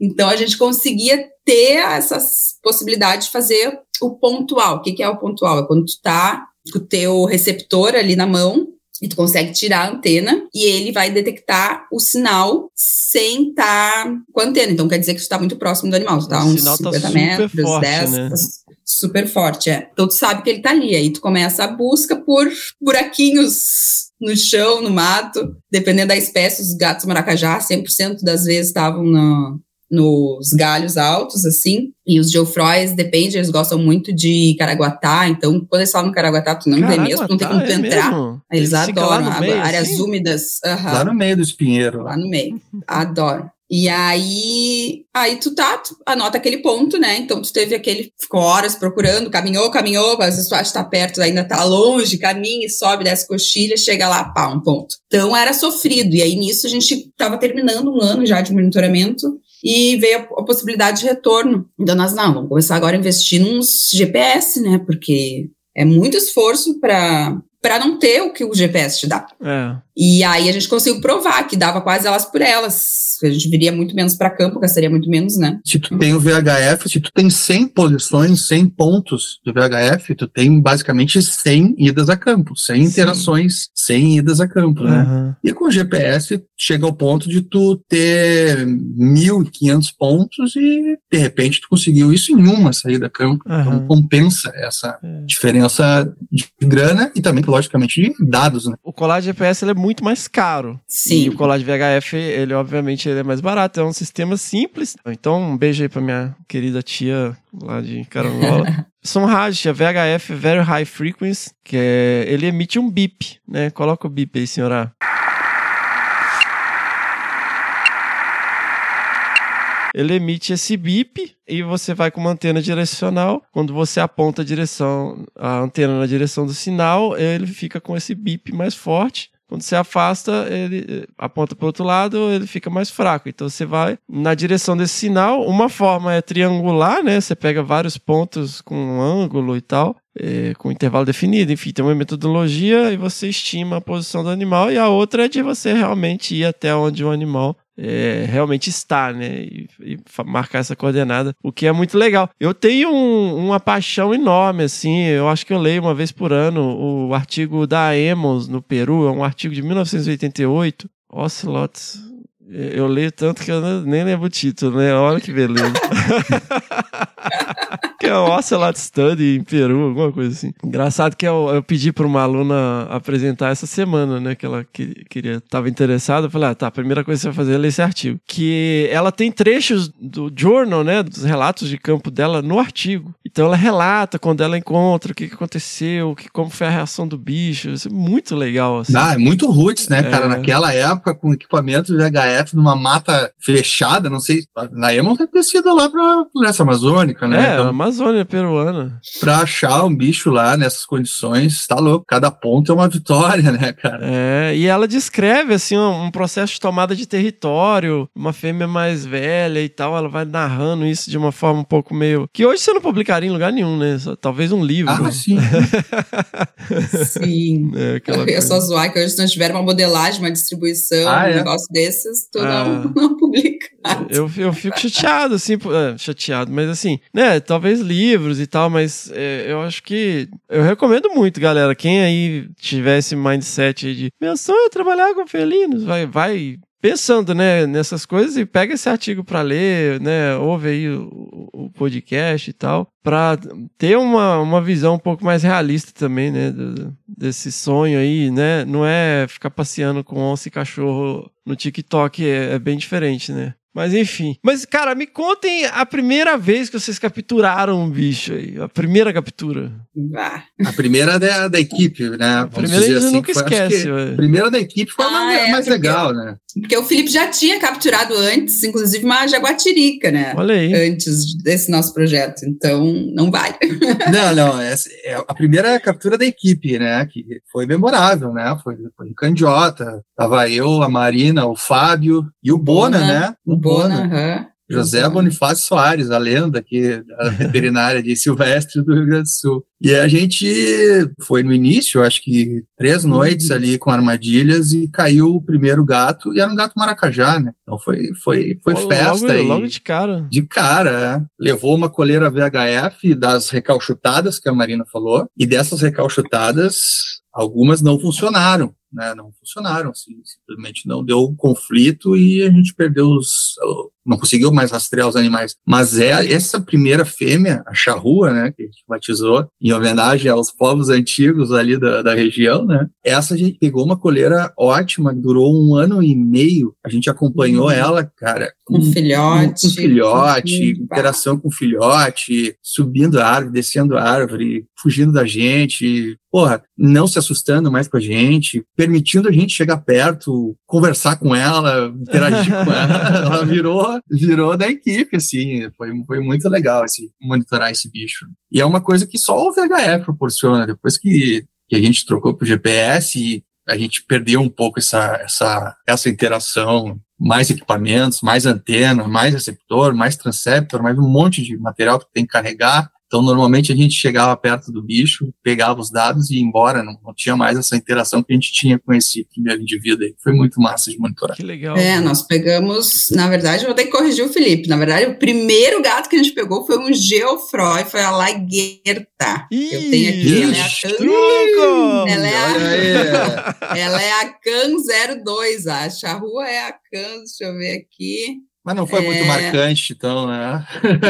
S4: então a gente conseguia ter essas possibilidades de fazer o pontual. O que, que é o pontual? É quando tu tá com o teu receptor ali na mão, e tu consegue tirar a antena e ele vai detectar o sinal sem estar com a antena. Então quer dizer que tu está muito próximo do animal. Tu tá
S1: O
S4: uns
S1: sinal tá
S4: 50
S1: super
S4: metros,
S1: forte,
S4: 10,
S1: né?
S4: Super forte, é. Então tu sabe que ele tá ali. Aí tu começa a busca por buraquinhos no chão, no mato. Dependendo da espécie, os gatos maracajá, 100% das vezes estavam na, nos galhos altos, assim. E os geofrois, depende, eles gostam muito de Caraguatá. Então, quando eles falam Caraguatá, tu não vê mesmo, não tem como tu
S1: é
S4: entrar.
S1: mesmo?
S4: Eles adoram
S1: no meio,
S4: áreas
S1: assim?
S4: úmidas.
S3: Lá no meio do espinheiro.
S4: lá no meio. Adoro. E aí, aí tu tá, tu anota aquele ponto, né? Então tu teve aquele, ficou horas procurando, caminhou, caminhou, às vezes tu acha que tá perto, ainda tá longe, caminha e sobe, desce coxilha, chega lá, pá, um ponto. Então era sofrido. E aí nisso a gente tava terminando um ano já de monitoramento e veio a, possibilidade de retorno. Então nós, não, vamos começar agora a investir nos GPS, né? Porque é muito esforço para para não ter o que o GPS te dá.
S1: É.
S4: E aí a gente conseguiu provar que dava quase elas por elas. A gente viria muito menos para campo, gastaria muito menos, né?
S3: Se tu tem o VHF, se tu tem 100 posições, 100 pontos do VHF, tu tem basicamente 100 idas a campo, 100 interações, 100 idas a campo, né?
S1: Aham.
S3: E com o GPS chega ao ponto de tu ter 1.500 pontos e de repente tu conseguiu isso em uma saída a campo. Então
S1: Aham.
S3: compensa essa
S1: É.
S3: diferença de grana e também, logicamente, de dados, né?
S1: O colar de GPS ele é muito mais caro. E
S4: Sim.
S1: o colar de VHF, ele obviamente ele é mais barato, é um sistema simples. Então, um beijo aí pra minha querida tia lá de Carangola. São rádios, a VHF Very High Frequency, que é, ele emite um bip, né? Coloca o bip aí, senhora. Ele emite esse bip e você vai com uma antena direcional. Quando você aponta a direção, a antena na direção do sinal, ele fica com esse bip mais forte. Quando você afasta, ele eh, aponta para o outro lado, ele fica mais fraco. Então você vai na direção desse sinal. Uma forma é triangular, né? Você pega vários pontos com um ângulo e tal, eh, com intervalo definido. Enfim, tem uma metodologia e você estima a posição do animal. E a outra é de você realmente ir até onde o animal é, realmente está, né? E, e marcar essa coordenada, o que é muito legal. Eu tenho um- uma paixão enorme, assim. Eu acho que eu leio uma vez por ano o artigo da Emos no Peru, é um artigo de 1988, Ocelots. Eu leio tanto que eu ne- nem lembro o título, né? Olha que beleza. é o Ocelot Study em Peru, alguma coisa assim. Engraçado que eu, eu pedi para uma aluna apresentar essa semana, né? Que ela que- queria, estava interessada. Eu falei, ah, tá, a primeira coisa que você vai fazer é ler esse artigo. Que ela tem trechos do journal, né? Dos relatos de campo dela no artigo. Então ela relata quando ela encontra o que, que aconteceu, que, como foi a reação do bicho. Isso é muito legal, assim.
S3: Ah, é muito roots, né, cara?
S1: É.
S3: Naquela época, com equipamento de VHF numa mata fechada, não sei, na Emon deve ter sido lá pra floresta amazônica, né?
S1: É,
S3: Então,
S1: Amazônia peruana.
S3: pra achar um bicho lá nessas condições, tá louco. Cada ponto é uma vitória, né, cara?
S1: É, e ela descreve assim um, um processo de tomada de território, uma fêmea mais velha e tal, ela vai narrando isso de uma forma um pouco meio que hoje você não publicaria em lugar nenhum, né? Só- talvez um livro.
S3: Ah, sim.
S4: Sim.
S1: É,
S4: Eu ia só zoar que hoje se não tiver uma modelagem, uma distribuição,
S3: Ah,
S4: um
S3: é?
S4: negócio desses, tu
S1: Ah.
S4: não, não publica.
S1: Eu, eu fico chateado, assim, é, chateado, mas assim, né, talvez livros e tal, mas é, eu acho que eu recomendo muito, galera. Quem aí tiver esse mindset de meu sonho é trabalhar com felinos, vai, vai pensando, né, nessas coisas e pega esse artigo pra ler, né, ouve aí o, o podcast e tal, pra ter uma, uma visão um pouco mais realista também, né, do- desse sonho aí, né, não é ficar passeando com onça e cachorro no TikTok, é, é bem diferente, né. Mas enfim. Mas, cara, me contem a primeira vez que vocês capturaram um bicho aí. A primeira captura.
S4: Vá.
S3: A primeira da, da equipe, né? Vamos
S1: primeira
S3: dizer
S1: a gente
S3: assim,
S1: nunca
S3: foi-
S1: esquece.
S3: A primeira da equipe foi a
S4: Ah,
S3: mais,
S4: é,
S3: mais legal, né?
S4: Porque o Felipe já tinha capturado antes, inclusive uma jaguatirica, né?
S1: Olha aí.
S4: Antes desse nosso projeto. Então, não vai.
S3: Não, não, essa é a primeira captura da equipe, né? Que foi memorável, né? Foi, foi em Candiota. Tava eu, a Marina, o Fábio e o Bona,
S4: Bona,
S3: né?
S4: O Bona, aham.
S3: José
S4: Uhum.
S3: Bonifácio Soares, a lenda aqui, da veterinária de Silvestre do Rio Grande do Sul. E a gente foi no início, acho que três noites ali com armadilhas e caiu o primeiro gato, e era um gato maracajá, né? Então foi, foi, foi
S1: Logo-
S3: festa
S1: logo,
S3: e
S1: logo de cara.
S3: de cara, é. levou uma coleira VHF das recalchutadas que a Marina falou, e dessas recalchutadas, algumas não funcionaram. Né? Não funcionaram, assim, simplesmente não deu um conflito e a gente perdeu os, não conseguiu mais rastrear os animais. Mas é essa primeira fêmea, a charrua, né, que a gente batizou em homenagem aos povos antigos ali da, da região, né? Essa a gente pegou uma coleira ótima, durou um ano e meio. A gente acompanhou
S4: Uhum.
S3: ela, cara,
S4: Com filhote.
S3: com filhote,
S4: Uhum.
S3: interação com filhote, subindo a árvore, descendo a árvore, fugindo da gente, porra, não se assustando mais com a gente, permitindo a gente chegar perto, conversar com ela, interagir com ela. Ela virou, virou da equipe, assim, foi, foi muito legal esse, monitorar esse bicho. E é uma coisa que só o VHF proporciona, depois que, que a gente trocou pro GPS e a gente perdeu um pouco essa, essa, essa interação, mais equipamentos, mais antena, mais receptor, mais transceptor, mais um monte de material que tem que carregar. Então, normalmente a gente chegava perto do bicho, pegava os dados e ia embora, não, não tinha mais essa interação que a gente tinha com esse primeiro indivíduo aí. Foi muito massa de monitorar.
S1: Que legal.
S4: É, nós pegamos, na verdade, eu vou ter que corrigir o Felipe. Na verdade, o primeiro gato que a gente pegou foi um Geoffroy, foi a Laguerta. eu tenho aqui, ela é a Can,
S1: Truco!
S4: ela é a, ela é a Can 02, a charrua é a Can, deixa eu ver aqui.
S3: Mas não foi muito
S4: É.
S3: marcante, então, né?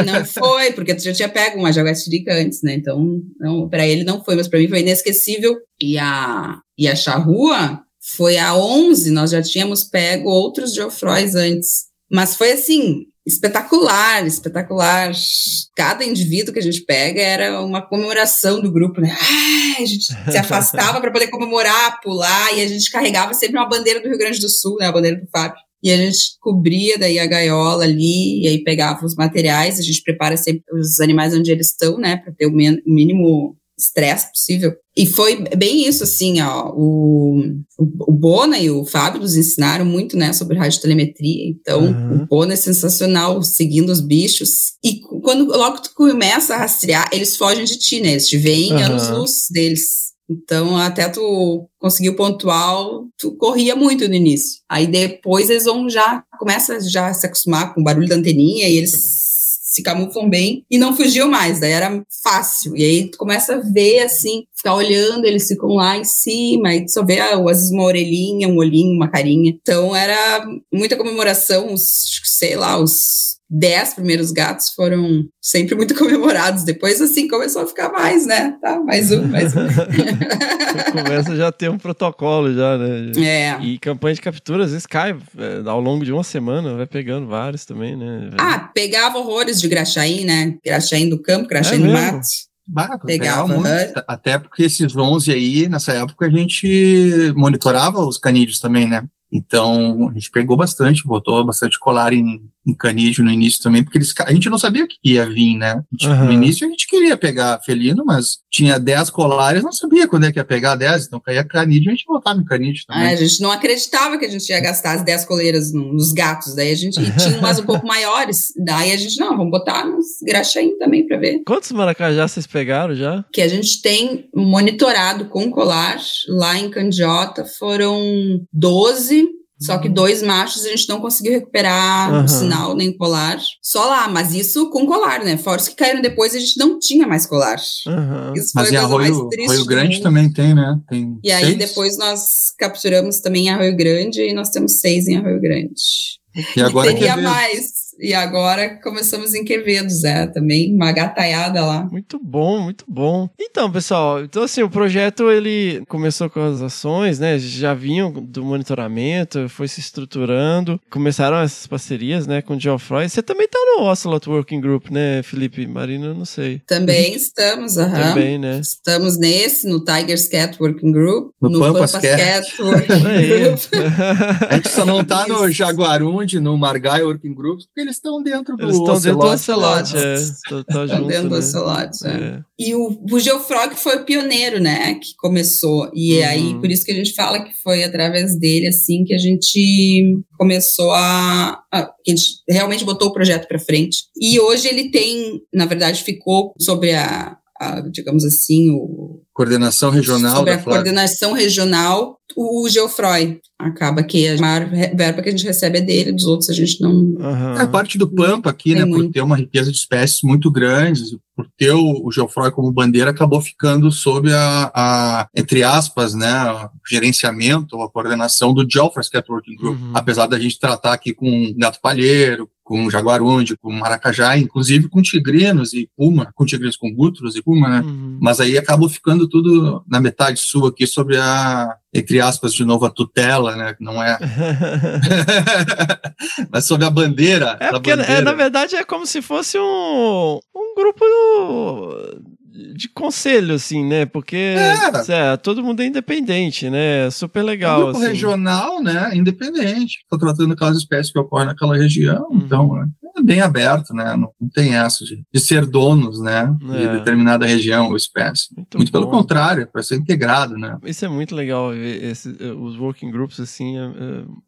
S4: Não foi, porque tu já tinha pego uma jaguatirica antes, né? Então, não, para ele não foi, mas para mim foi inesquecível. E a, e a charrua foi a 11, nós já tínhamos pego outros Geoffroys antes. Mas foi assim, espetacular, espetacular. Cada indivíduo que a gente pega era uma comemoração do grupo, né? Ai, a gente se afastava para poder comemorar, pular, e a gente carregava sempre uma bandeira do Rio Grande do Sul, né? A bandeira do Fábio. E a gente cobria daí a gaiola ali, e aí pegava os materiais, a gente prepara sempre os animais onde eles estão, né, para ter o, mínimo estresse possível. E foi bem isso, assim, ó, o, o, Bona e o Fábio nos ensinaram muito, né, sobre radiotelemetria, então
S1: Uhum.
S4: o Bona é sensacional, seguindo os bichos, e quando logo tu começa a rastrear, eles fogem de ti, né, eles te veem
S1: Uhum.
S4: anos-luz deles. Então, até tu conseguir o pontual, tu corria muito no início. Aí depois eles vão já, começa já a se acostumar com o barulho da anteninha e eles se camuflam bem e não fugiam mais, daí era fácil. E aí tu começa a ver assim, ficar olhando, eles ficam lá em cima, e tu só vê ah, às vezes uma orelhinha, um olhinho, uma carinha. Então era muita comemoração, os, sei lá, os dez primeiros gatos foram sempre muito comemorados. Depois, assim, começou a ficar mais, né? Tá, mais um, mais um.
S1: Começa já a ter um protocolo já, né?
S4: é.
S1: E campanha de captura, às vezes cai é, ao longo de uma semana, vai pegando vários também, né?
S4: Ah, pegava horrores de graxaim, né? Graxaim do campo, graxaim do
S1: mesmo?
S4: mato.
S3: Barato,
S4: Pegava,
S3: pegava. Até porque esses 11 aí, nessa época, a gente monitorava os canídeos também, né? Então, a gente pegou bastante, botou bastante colar em, em canídeo no início também, porque eles, a gente não sabia o que ia vir, né? Gente-
S1: Aham.
S3: No início a gente queria pegar felino, mas tinha 10 colares, não sabia quando é que ia pegar 10, então caía canídeo, a gente botava em canídeo também.
S4: Ah, a gente não acreditava que a gente ia gastar as 10 coleiras no- nos gatos. Daí a gente tinha umas um pouco maiores. Daí a gente, não, vamos botar nos graxaim também para ver.
S1: Quantos maracajá vocês pegaram já?
S4: Que a gente tem monitorado com colar lá em Candiota foram 12. Só que dois machos a gente não conseguiu recuperar
S1: Aham.
S4: o sinal nem colar. Só lá, mas isso com colar, né? Fora os que caíram depois, a gente não tinha mais colar.
S1: Aham.
S4: Isso
S3: Mas
S4: foi
S3: em
S4: a coisa mais
S3: Arroio,
S4: triste.
S3: Arroio Grande também tem, né? Tem
S4: E aí
S3: seis.
S4: depois nós capturamos também em Arroio Grande e nós temos seis em Arroio Grande.
S3: E agora
S4: e teria mais. E agora começamos em Quevedo, Zé, também, uma gataiada lá.
S1: Muito bom, muito bom. Então, pessoal, então assim, o projeto ele começou com as ações, né? Já vinham do monitoramento, foi se estruturando, começaram essas parcerias, né, com o Geoffroy. Você também tá no Ocelot Working Group, né, Felipe Marina? Eu não sei.
S4: Também estamos, aham.
S1: Também, né?
S4: Estamos nesse, no Tigers Cat Working Group,
S3: No Pampas Cat.
S4: Cat Working. Group.
S3: A gente só não tá no. Jaguarundi, no Margai Working Groups, porque eles estão dentro do
S1: Eles estão dentro do
S3: Ocelote.
S1: Ocelot, é. Tá, tá junto,
S4: dentro do
S1: né?
S4: Ocelote, é.
S1: É.
S4: E o, o Geofrog foi o pioneiro, né, que começou. E
S1: Uhum.
S4: aí, por isso que a gente fala que foi através dele, assim, que a gente começou a... a que a gente realmente botou o projeto para frente. E hoje ele tem, na verdade, ficou sobre a, a, digamos assim, o,
S3: Coordenação regional
S4: sobre a
S3: Flávia.
S4: coordenação regional o Geofroy. Acaba que a maior verba que a gente recebe é dele, dos outros a gente não.
S1: Uhum.
S3: É a parte do Pampa aqui,
S4: Tem
S3: né, por
S4: muito.
S3: ter uma riqueza de espécies muito grandes, por ter o, o Geofroy como bandeira, acabou ficando sob a, a, entre aspas, né, o gerenciamento, a coordenação do Geoffroy Cat Working Group,
S1: Uhum.
S3: apesar da gente tratar aqui com gato palheiro, com jaguarundi, com maracajá, inclusive com tigrinos e puma, com tigrinos com gúturos e puma, né,
S1: Uhum.
S3: mas aí acabou ficando tudo na metade sul aqui sobre a, entre aspas, de novo, a tutela, né, não é, mas sobre a bandeira.
S1: É porque, é,
S3: bandeira.
S1: na verdade, é como se fosse um, um grupo de conselho, assim, né? Porque
S3: É.
S1: é, todo mundo é independente, né? É super legal,
S3: grupo
S1: assim.
S3: regional, né, independente, está tratando aquelas espécies que ocorrem naquela região,
S1: Uhum.
S3: então é bem aberto, né, não, não tem essa de, de ser donos, né,
S1: É.
S3: de determinada região ou espécie.
S1: Muito,
S3: Muito pelo contrário, para ser integrado, né.
S1: Isso é muito legal, ver esse- eh, os working groups, assim, é,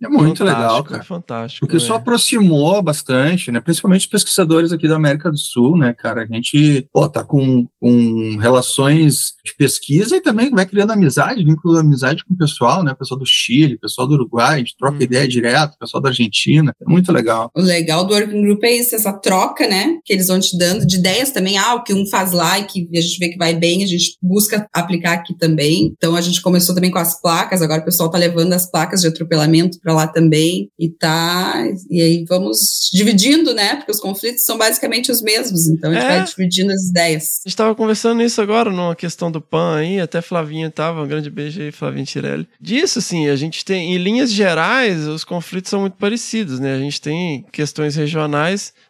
S1: é
S3: É muito legal, cara.
S1: é fantástico.
S3: Porque
S1: é.
S3: isso aproximou bastante, né? Principalmente os pesquisadores aqui da América do Sul, né, cara? A gente, pô, tá com, com relações de pesquisa e também vai criando amizade, vínculo de amizade com o pessoal, né? Pessoal do Chile, pessoal do Uruguai, a gente troca
S1: Uhum.
S3: ideia direto, pessoal da Argentina. É muito legal.
S4: O legal do Working Group é isso, essa troca, né? Que eles vão te dando de ideias também. Ah, o que um faz lá e que a gente vê que vai bem, a gente busca aplicar aqui também. Então a gente começou também com as placas, agora o pessoal tá levando as placas de atropelamento para lá também. E tá. E aí vamos dividindo, né? Porque os conflitos são basicamente os mesmos. Então a gente
S1: É.
S4: vai dividindo as ideias.
S1: A gente tava conversando isso agora, numa questão do PAN aí, até Flavinha tava, um grande beijo aí, Flavinha Tirelli. Disso, assim, a gente tem, em linhas gerais, os conflitos são muito parecidos, né? A gente tem questões regionais,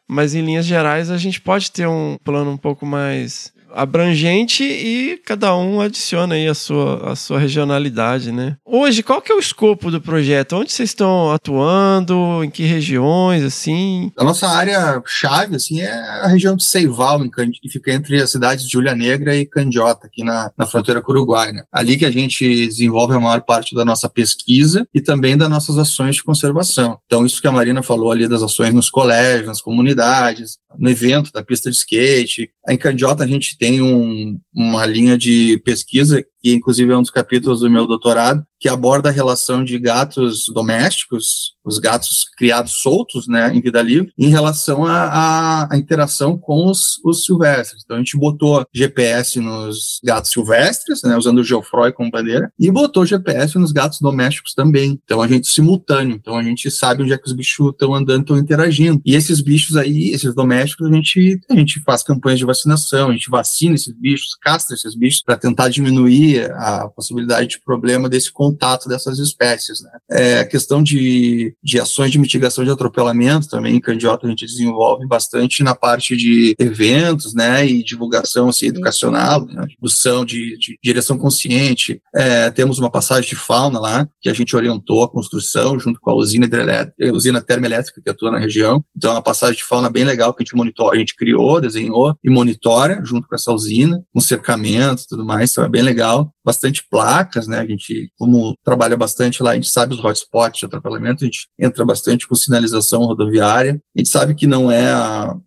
S1: mas em linhas gerais a gente pode ter um plano um pouco mais abrangente e cada um adiciona aí a sua, a sua regionalidade, né? Hoje, qual que é o escopo do projeto? Onde vocês estão atuando? Em que regiões, assim?
S3: A nossa área chave, assim, é a região de Seival, que fica entre as cidades de Júlia Negra e Candiota, aqui na, na fronteira com o Uruguai, né? Ali que a gente desenvolve a maior parte da nossa pesquisa e também das nossas ações de conservação. Então, isso que a Marina falou ali das ações nos colégios, nas comunidades, no evento da pista de skate. Em Candiota a gente tem um, uma linha de pesquisa que inclusive é um dos capítulos do meu doutorado, que aborda a relação de gatos domésticos, os gatos criados soltos, né, em vida livre, em relação à à interação com os, os silvestres. Então a gente botou GPS nos gatos silvestres, né, usando o Geoffroy como bandeira, e botou GPS nos gatos domésticos também. Então a gente simultâneo, então a gente sabe onde é que os bichos estão andando, estão interagindo. E esses bichos aí, esses domésticos, a gente, a gente faz campanhas de vacinação, a gente vacina esses bichos, castra esses bichos para tentar diminuir a possibilidade de problema desse contato dessas espécies. Né? É, a questão de, de ações de mitigação de atropelamento também, em Candiota a gente desenvolve bastante na parte de eventos, né, e divulgação assim, educacional, né, divulgação de, de direção consciente. É, temos uma passagem de fauna lá, que a gente orientou a construção junto com a usina hidrelétrica, usina termoelétrica que atua na região. Então, é uma passagem de fauna bem legal que a gente monitora, a gente criou, desenhou e monitora junto com essa usina, com cercamento e tudo mais, então é bem legal. Bastante placas, né? A gente, como trabalha bastante lá, a gente sabe os hotspots de atropelamento, a gente entra bastante com sinalização rodoviária. A gente sabe que não é,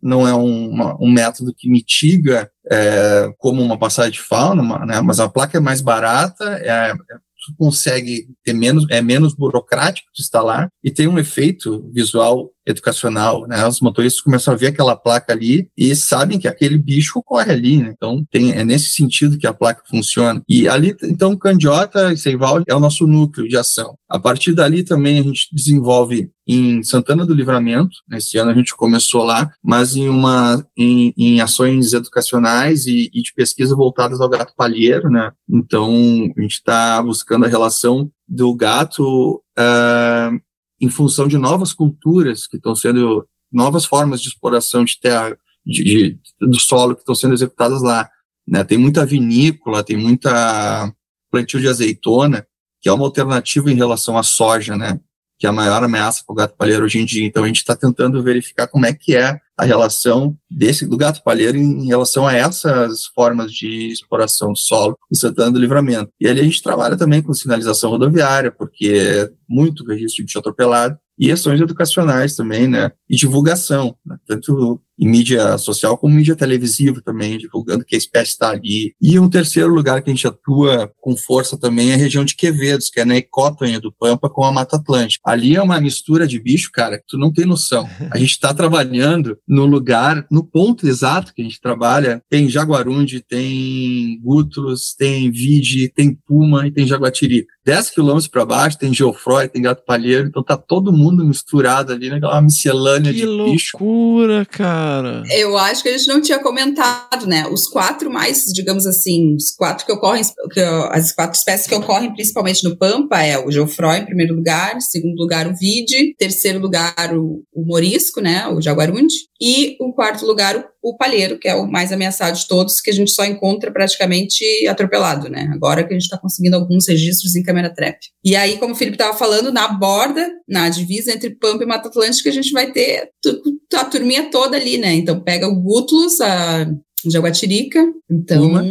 S3: não é uma, um método que mitiga é, como uma passagem de fauna, uma, né? mas a placa é mais barata, é, é consegue ter menos, é menos burocrático de instalar e tem um efeito visual educacional, né? Os motoristas começam a ver aquela placa ali e sabem que aquele bicho corre ali, né? Então tem, é nesse sentido que a placa funciona. E ali, então, Candiota e Seival é o nosso núcleo de ação. A partir dali também a gente desenvolve em Santana do Livramento, nesse ano a gente começou lá, mas em uma em, em ações educacionais e, e, de pesquisa voltadas ao gato palheiro, né? Então a gente está buscando a relação do gato uh, em função de novas culturas que estão sendo novas formas de exploração de terra de, de, do solo que estão sendo executadas lá. Né? Tem muita vinícola, tem muita plantio de azeitona, que é uma alternativa em relação à soja, né? que é a maior ameaça para o gato palheiro hoje em dia. Então a gente está tentando verificar como é que é a relação desse do gato palheiro em relação a essas formas de exploração do solo em Santana do Livramento. E ali a gente trabalha também com sinalização rodoviária, porque é muito registro de bicho atropelado, e ações educacionais também, né? E divulgação, né? tanto em mídia social como mídia televisiva também, divulgando que a espécie está ali. E um terceiro lugar que a gente atua com força também é a região de Quevedos, que é na ecótonha do Pampa com a Mata Atlântica. Ali é uma mistura de bicho, cara, que tu não tem noção. A gente está trabalhando no lugar, no ponto exato que a gente trabalha, tem jaguarundi, tem gútulos, tem vide, tem puma e tem jaguatirica. 10 quilômetros para baixo tem geofroy, tem gato palheiro, então tá todo mundo misturado ali, naquela né? miscelânea
S1: Que
S3: de bicho.
S1: loucura, cara.
S4: Eu acho que a gente não tinha comentado, né? Os quatro mais, digamos assim, os quatro que ocorrem, que, as quatro espécies que ocorrem principalmente no Pampa é o geofroy em primeiro lugar, em segundo lugar o vide, terceiro lugar o, o morisco, né? O jaguarundi, e o quarto lugar o, o palheiro, que é o mais ameaçado de todos, que a gente só encontra praticamente atropelado, né? Agora que a gente está conseguindo alguns registros em câmera trap. E aí, como o Felipe estava falando, na borda, na divisa entre Pampa e Mata Atlântica, a gente vai ter a turminha toda ali, né? Então pega o Gútulos, a Jaguatirica, então
S3: Puma.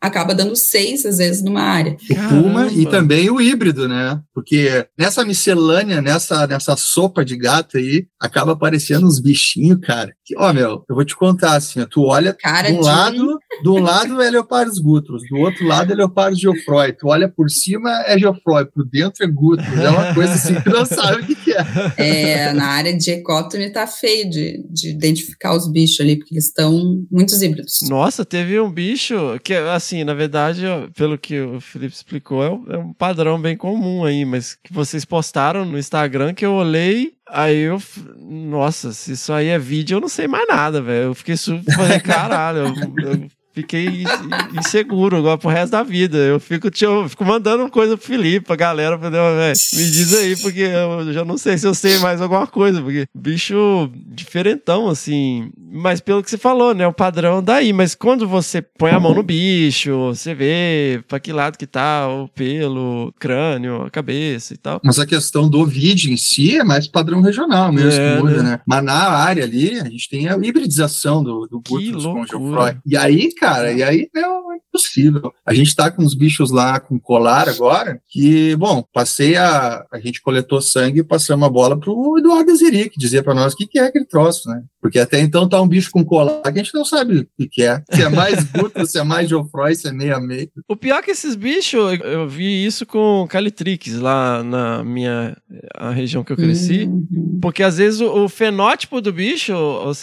S4: acaba dando seis, às vezes, numa área.
S3: Puma e
S1: Caramba.
S3: também o híbrido, né? Porque nessa miscelânea, nessa, nessa sopa de gato aí, acaba aparecendo uns bichinhos, cara. Que, ó, meu, eu vou te contar assim, ó, tu olha
S4: Cara
S3: de um
S4: de-
S3: lado, do lado é Leopardos Gutros, do outro lado é Leopardos Geoffroy. Tu olha por cima é Geoffroy, por dentro é Gutros. É uma coisa assim que tu não sabe o que, que é.
S4: É, na área de ecótone tá feio de, de identificar os bichos ali, porque eles estão muitos híbridos.
S1: Nossa, teve um bicho que, assim, na verdade, pelo que o Felipe explicou, é um, é um padrão bem comum aí, mas que vocês postaram no Instagram que eu olhei, aí eu. Nossa, se isso aí é vídeo, eu não sei mais nada, velho. Eu fiquei super. Falei, caralho, eu, eu fiquei in- inseguro agora pro resto da vida. Eu fico, te- eu fico mandando coisa pro Felipe, pra galera, pra dizer, "Ó, velho, me diz aí, porque eu já não sei se eu sei mais alguma coisa, porque bicho diferentão, assim. Mas pelo que você falou, né? O padrão daí. Mas quando você põe a mão no bicho, você vê pra que lado que tá o pelo, crânio, a cabeça e tal.
S3: Mas a questão do vídeo em si é mais padrão regional mesmo,
S1: É,
S3: que muda,
S1: né?
S3: né? Mas na área ali, a gente tem a hibridização do, do o
S1: loucura.
S3: Geoffroy. E aí, cara, e aí meu, é impossível. A gente tá com uns bichos lá com colar agora, que, bom, passei a. A gente coletou sangue e passamos a bola pro Eduardo Azeri, que dizia pra nós o que, que é aquele troço, né? Porque até então tá um bicho com colar que a gente não sabe o que, que é. Se é mais Gutros, se é mais Geoffroy, se é meio a meio.
S1: O pior é que esses bichos, eu vi isso com Calitrix lá na minha a região que eu cresci.
S4: Uhum.
S1: Porque às vezes o, o fenótipo do bicho,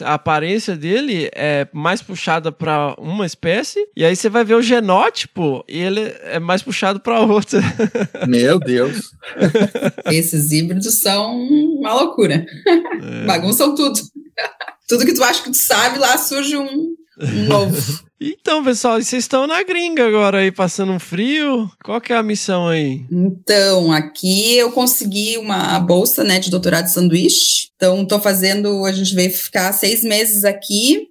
S1: a aparência dele é mais puxada pra uma espécie, e aí você vai ver o genótipo e ele é mais puxado pra outra.
S3: Meu Deus.
S4: Esses híbridos são uma loucura.
S1: É.
S4: Bagunçam tudo. Tudo que tu acha que tu sabe, lá surge um, um novo.
S1: Então, pessoal, vocês estão na gringa agora aí, passando um frio. Qual que é a missão aí?
S4: Então, aqui eu consegui uma bolsa, né, de doutorado de sanduíche. Então, tô fazendo, a gente veio ficar seis meses aqui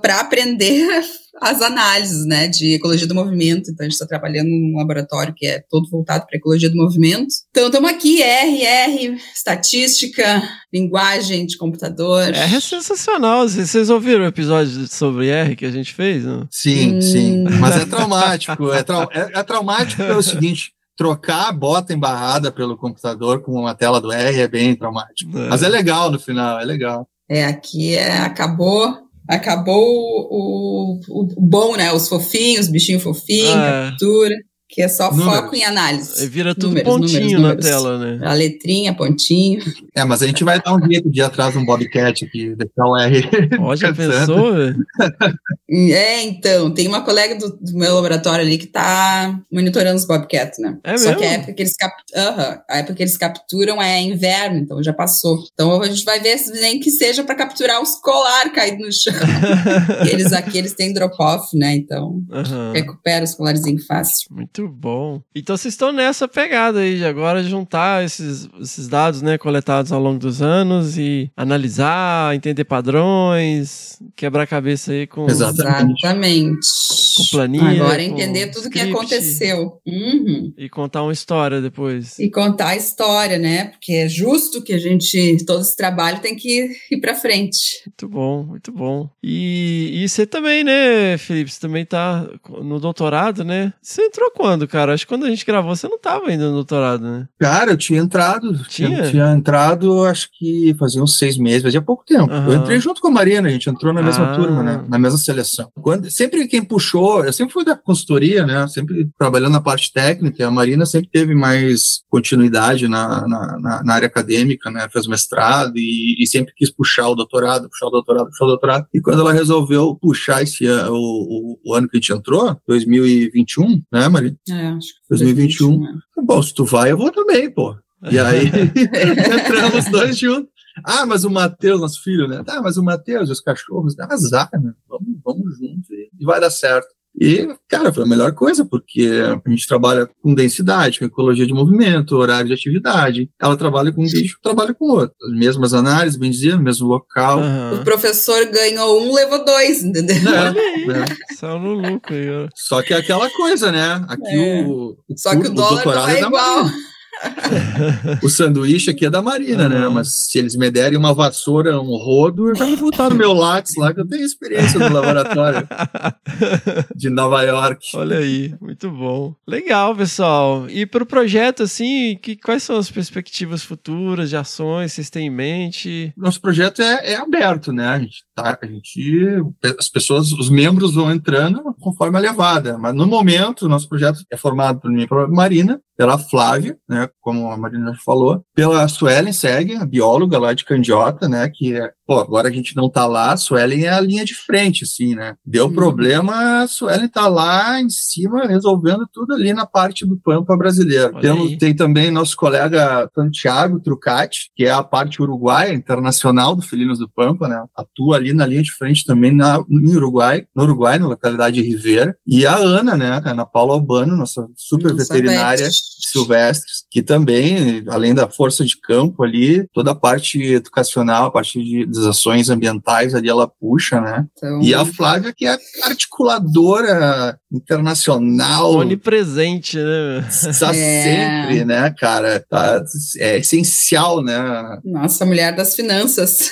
S4: para aprender as análises, né, de ecologia do movimento. Então, a gente está trabalhando num laboratório que é todo voltado para ecologia do movimento. Então, estamos aqui, R, R, estatística, linguagem de computador.
S1: R é sensacional. Vocês vocês ouviram o episódio sobre R que a gente fez? Não?
S3: Sim,
S4: Hum.
S3: sim. Mas é traumático. É, trau- é- é traumático pelo seguinte: trocar a bota embarrada pelo computador com uma tela do R é bem traumático.
S1: É.
S3: Mas é legal no final, é legal.
S4: É, aqui é, acabou, acabou o, o, o bom, né, os fofinhos, bichinho fofinho,
S1: É.
S4: captura, que é só
S3: Números.
S4: foco em análise.
S1: Aí Vira tudo
S4: Números,
S1: pontinho
S4: números,
S1: na tela, né?
S4: A letrinha, pontinho.
S3: É, mas a gente vai dar um jeito de ir atrás de um Bobcat aqui, deixar o R.
S1: Ó, já pensou?
S4: É, então, tem uma colega do, do meu laboratório ali que tá monitorando os Bobcat, né?
S1: É
S4: Só
S1: mesmo?
S4: que a época que eles cap... Aham, a época que eles capturam é inverno, então já passou. Então a gente vai ver se nem que seja para capturar os colar caídos no chão. eles aqui, eles têm drop-off, né? Então
S1: Aham.
S4: recupera os colarzinhos fácil.
S1: Muito bom. Então vocês estão nessa pegada aí de agora juntar esses, esses dados, né, coletados ao longo dos anos e analisar, entender padrões, quebrar a cabeça aí com.
S3: Exatamente.
S1: Com planilha.
S4: Agora
S1: com
S4: entender tudo o que aconteceu. Uhum.
S1: E contar uma história depois.
S4: E contar a história, né? Porque é justo que a gente, todo esse trabalho tem que ir pra frente.
S1: Muito bom, muito bom. E, e você também, né, Felipe? Você também tá no doutorado, né? Você entrou quando, cara? Acho que quando a gente gravou, você não tava ainda no doutorado, né?
S3: Cara, eu tinha entrado.
S1: Tinha?
S3: Eu tinha entrado, acho que fazia uns seis meses, fazia pouco tempo.
S1: Aham.
S3: Eu entrei junto com a Marina, a gente entrou na mesma
S1: Ah.
S3: turma, né? Na mesma seleção. Quando, sempre quem puxou, eu sempre fui da consultoria, né? Sempre trabalhando na parte técnica, a Marina sempre teve mais continuidade na, na, na- área acadêmica, né? Fez mestrado e, e sempre quis puxar o doutorado, puxar o doutorado, puxar o doutorado. E quando ela resolveu puxar esse o, o, o ano que a gente entrou, 2021, né, Marina?
S4: É, acho que foi
S3: 2021.
S4: né?
S3: Bom, se tu vai, eu vou também, pô. E aí, entramos dois juntos. Ah, mas o Matheus, nosso filho, né? Ah, mas o Matheus e os cachorros, azar, né? Vamos, vamos juntos e vai dar certo. E, cara, foi a melhor coisa, porque a gente trabalha com densidade, com ecologia de movimento, horário de atividade. Ela trabalha com um bicho, trabalha com outro. As mesmas análises, bem dizer, mesmo local.
S1: Aham.
S4: O professor ganhou um, levou dois, entendeu?
S1: Olha aí,
S3: Né?
S1: saiu no lucro aí, ó.
S3: Só que é aquela coisa, né? Aqui
S4: É.
S3: o, o,
S4: Só que
S3: cur-
S4: o dólar não é
S3: da
S4: igual.
S3: O sanduíche aqui é da Marina, né?
S1: Aham.
S3: Mas se eles me derem uma vassoura, um rodo, eu vou botar no meu lápis lá, que eu tenho experiência no laboratório de Nova York.
S1: Olha aí, muito bom. Legal, pessoal. E para o projeto, assim, que, quais são as perspectivas futuras de ações vocês têm em mente?
S3: Nosso projeto é, é aberto, né? A gente, tá, a gente, as pessoas, os membros vão entrando conforme a levada. Mas no momento, o nosso projeto é formado por mim e pela Marina, pela Flávia, né? Como a Marina falou, pela Suelen Segue, a bióloga lá de Candiota, né? Que é, pô, agora a gente não tá lá, a Suelen é a linha de frente, assim, né? Deu
S4: Sim.
S3: problema, a Suelen tá lá em cima, resolvendo tudo ali na parte do Pampa brasileiro.
S1: Aí.
S3: tem também nosso colega Santiago Trucati, que é a parte uruguaia, internacional do Felinos do Pampa, né? Atua ali na linha de frente também na, em Uruguai, no Uruguai, na localidade de Ribeira. E a Ana, né? A Ana Paula Albano, nossa super veterinária
S4: Beth.
S3: silvestres, que também, além da força de campo ali, toda a parte educacional, a parte de, das ações ambientais ali ela puxa, né?
S4: Então,
S3: E a Flávia, que é articuladora internacional,
S1: Onipresente, né?
S3: está
S4: É.
S3: sempre, né, cara? Tá, é essencial, né,
S4: Nossa, mulher das finanças.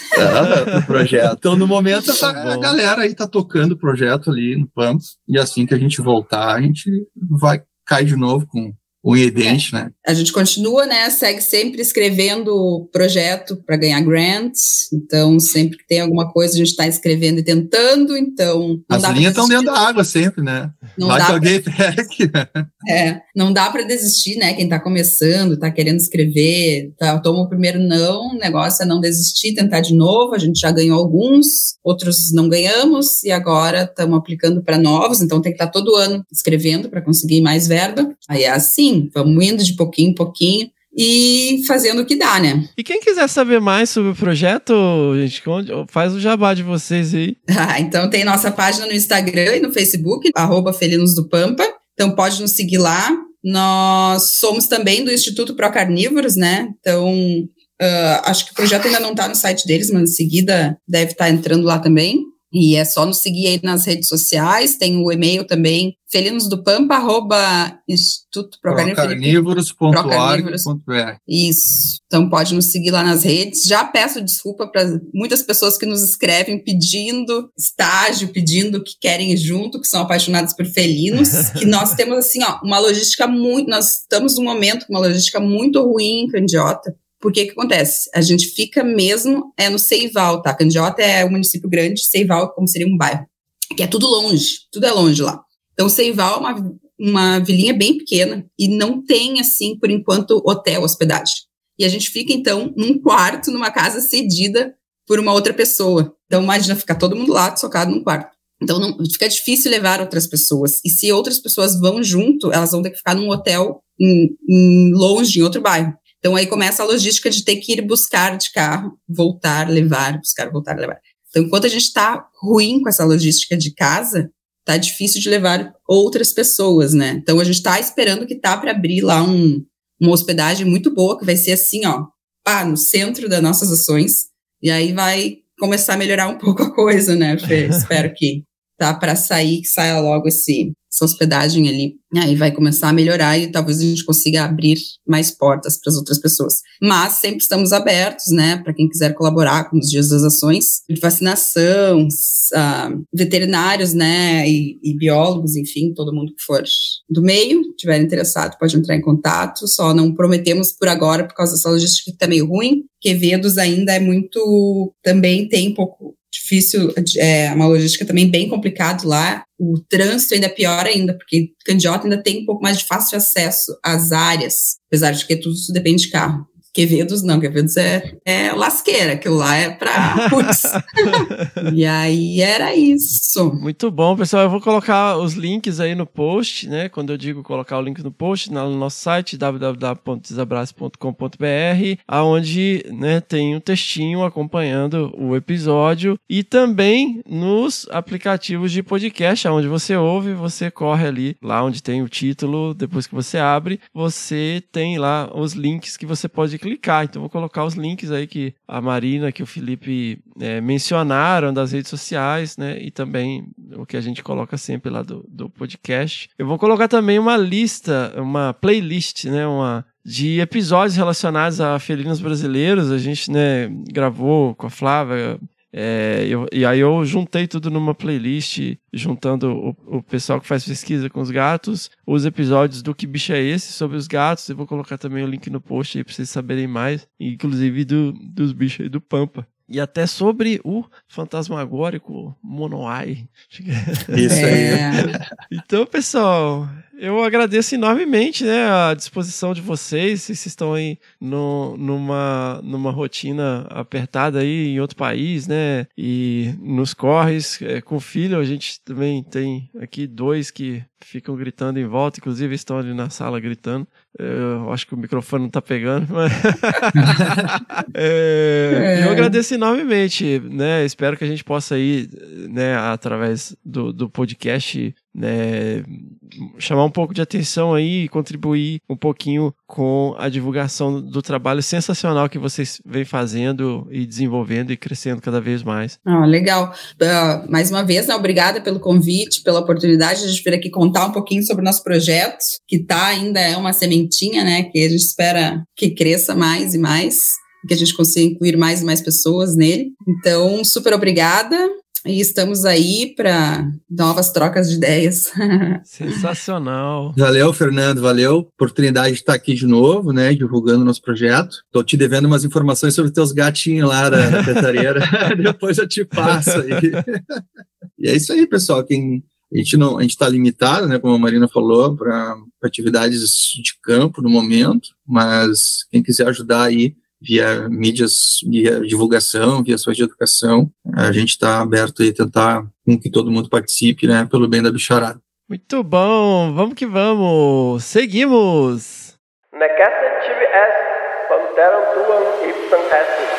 S3: pro projeto. Então, no momento, essa-
S1: Tá
S3: a galera aí tá tocando o projeto ali no Pampa, e assim que a gente voltar, a gente vai cair de novo com o dente, né?
S4: A gente continua, né? Segue sempre escrevendo projeto para ganhar grants. Então, sempre que tem alguma coisa, a gente está escrevendo e tentando. Então,
S3: As linhas estão dentro da água sempre, né?
S4: Não
S3: Vai
S4: dá
S3: que alguém pegue, né?
S4: É, não dá para desistir, né? Quem tá começando, tá querendo escrever, tá, toma o primeiro não, o negócio é não desistir, tentar de novo. A gente já ganhou alguns, outros não ganhamos e agora estamos aplicando para novos, então tem que estar todo ano escrevendo para conseguir mais verba. Aí é assim, vamos indo de pouquinho em pouquinho e fazendo o que dá, né?
S1: E quem quiser saber mais sobre o projeto, gente, faz o jabá de vocês aí.
S4: Ah, então tem nossa página no Instagram e no Facebook, arroba Felinos do Pampa. Então pode nos seguir lá. Nós somos também do Instituto Pro Carnívoros, né? Então ah, acho que o projeto ainda não está no site deles, mas em seguida deve estar entrando lá também. E é só nos seguir aí nas redes sociais. Tem o e-mail também, felinosdopampa, arroba Instituto Pro Carnívoros.
S3: Carnívoros.org.br
S4: Isso. Então pode nos seguir lá nas redes. Já peço desculpa para muitas pessoas que nos escrevem pedindo estágio, pedindo que querem ir junto, que são apaixonados por felinos. que nós temos assim, ó, uma logística muito. Nós estamos num momento com uma logística muito ruim em Candiota. Porque que acontece? A gente fica mesmo é no Seival, tá? Candiota é um município grande, Seival como seria um bairro. Que é tudo longe, tudo é longe lá. Então, Seival é uma, uma vilinha bem pequena e não tem, assim, por enquanto, hotel, hospedagem. E a gente fica, então, num quarto, numa casa cedida por uma outra pessoa. Então, imagina ficar todo mundo lá, socado num quarto. Então, não, fica difícil levar outras pessoas. E se outras pessoas vão junto, elas vão ter que ficar num hotel em, em longe, em outro bairro. Então, aí começa a logística de ter que ir buscar de carro, voltar, levar, buscar, voltar, levar. Então, enquanto a gente está ruim com essa logística de casa, tá difícil de levar outras pessoas, né? Então, a gente está esperando que tá para abrir lá um, uma hospedagem muito boa, que vai ser assim, ó, pá, no centro das nossas ações. E aí vai começar a melhorar um pouco a coisa, né, Fê? Espero que. Tá para sair, que saia logo esse, essa hospedagem ali. Aí vai começar a melhorar e talvez a gente consiga abrir mais portas para as outras pessoas. Mas sempre estamos abertos, né, para quem quiser colaborar com os dias das ações de vacinação, uh, veterinários, né, e, e, biólogos, enfim, todo mundo que for do meio, tiver interessado, pode entrar em contato. Só não prometemos por agora, por causa dessa logística que está meio ruim. Quevedos ainda é muito, também tem pouco difícil, é uma logística também bem complicado lá. O trânsito ainda é pior ainda, porque Candiota ainda tem um pouco mais de fácil acesso às áreas, apesar de que tudo depende de carro. Quevedos não, Quevedos é, é lasqueira, aquilo lá é pra. E aí era isso.
S1: Muito bom, pessoal. Eu vou colocar os links aí no post, né? Quando eu digo colocar o link no post, no nosso site www.desabraço.com.br, aonde né, tem um textinho acompanhando o episódio e também nos aplicativos de podcast, aonde você ouve, você corre ali, lá onde tem o título, depois que você abre, você tem lá os links que você pode clicar. Então vou colocar os links aí que a Marina, que o Felipe é, mencionaram das redes sociais, né? E também o que a gente coloca sempre lá do, do podcast. Eu vou colocar também uma lista, uma playlist, né? Uma de episódios relacionados a felinos brasileiros. A gente, né, gravou com a Flávia é, eu, e aí eu juntei tudo numa playlist, juntando o, o, pessoal que faz pesquisa com os gatos, os episódios do Que Bicho é Esse sobre os gatos. Eu vou colocar também o link no post aí pra vocês saberem mais, inclusive do, dos bichos aí do Pampa. E até sobre o fantasmagórico Monoai.
S3: Isso aí. É.
S1: Então, pessoal, eu agradeço enormemente né, a disposição de vocês. Vocês estão aí no, numa, numa rotina apertada aí em outro país, né? E nos corres é, com filho. A gente também tem aqui dois que ficam gritando em volta, inclusive estão ali na sala gritando. Eu acho que o microfone não tá pegando, mas. é, é. Eu agradeço enormemente, né? Espero que a gente possa ir, né, através do, do podcast né, chamar um pouco de atenção aí e contribuir um pouquinho com a divulgação do trabalho sensacional que vocês vêm fazendo e desenvolvendo e crescendo cada vez mais.
S4: Ah, legal. Uh, mais uma vez, né, obrigada pelo convite, pela oportunidade de vir aqui contar um pouquinho sobre o nosso projeto, que tá ainda é uma sementinha, né, que a gente espera que cresça mais e mais que a gente consiga incluir mais e mais pessoas nele. Então, super obrigada. E estamos aí para novas trocas de ideias.
S1: Sensacional.
S3: Valeu, Fernando, valeu. Oportunidade de estar aqui de novo, né, divulgando nosso projeto. Estou te devendo umas informações sobre teus gatinhos lá da, da petareira. Depois eu te passo aí. e é isso aí, pessoal. Quem a gente não, a gente está limitado, né, como a Marina falou, para atividades de campo no momento, mas quem quiser ajudar aí via mídias, via divulgação, via ações de educação. A gente está aberto a tentar com que todo mundo participe, né, pelo bem da bicharada.
S1: Muito bom, vamos que vamos, seguimos! Necesse tibi est, panteram tuam ipsam estis.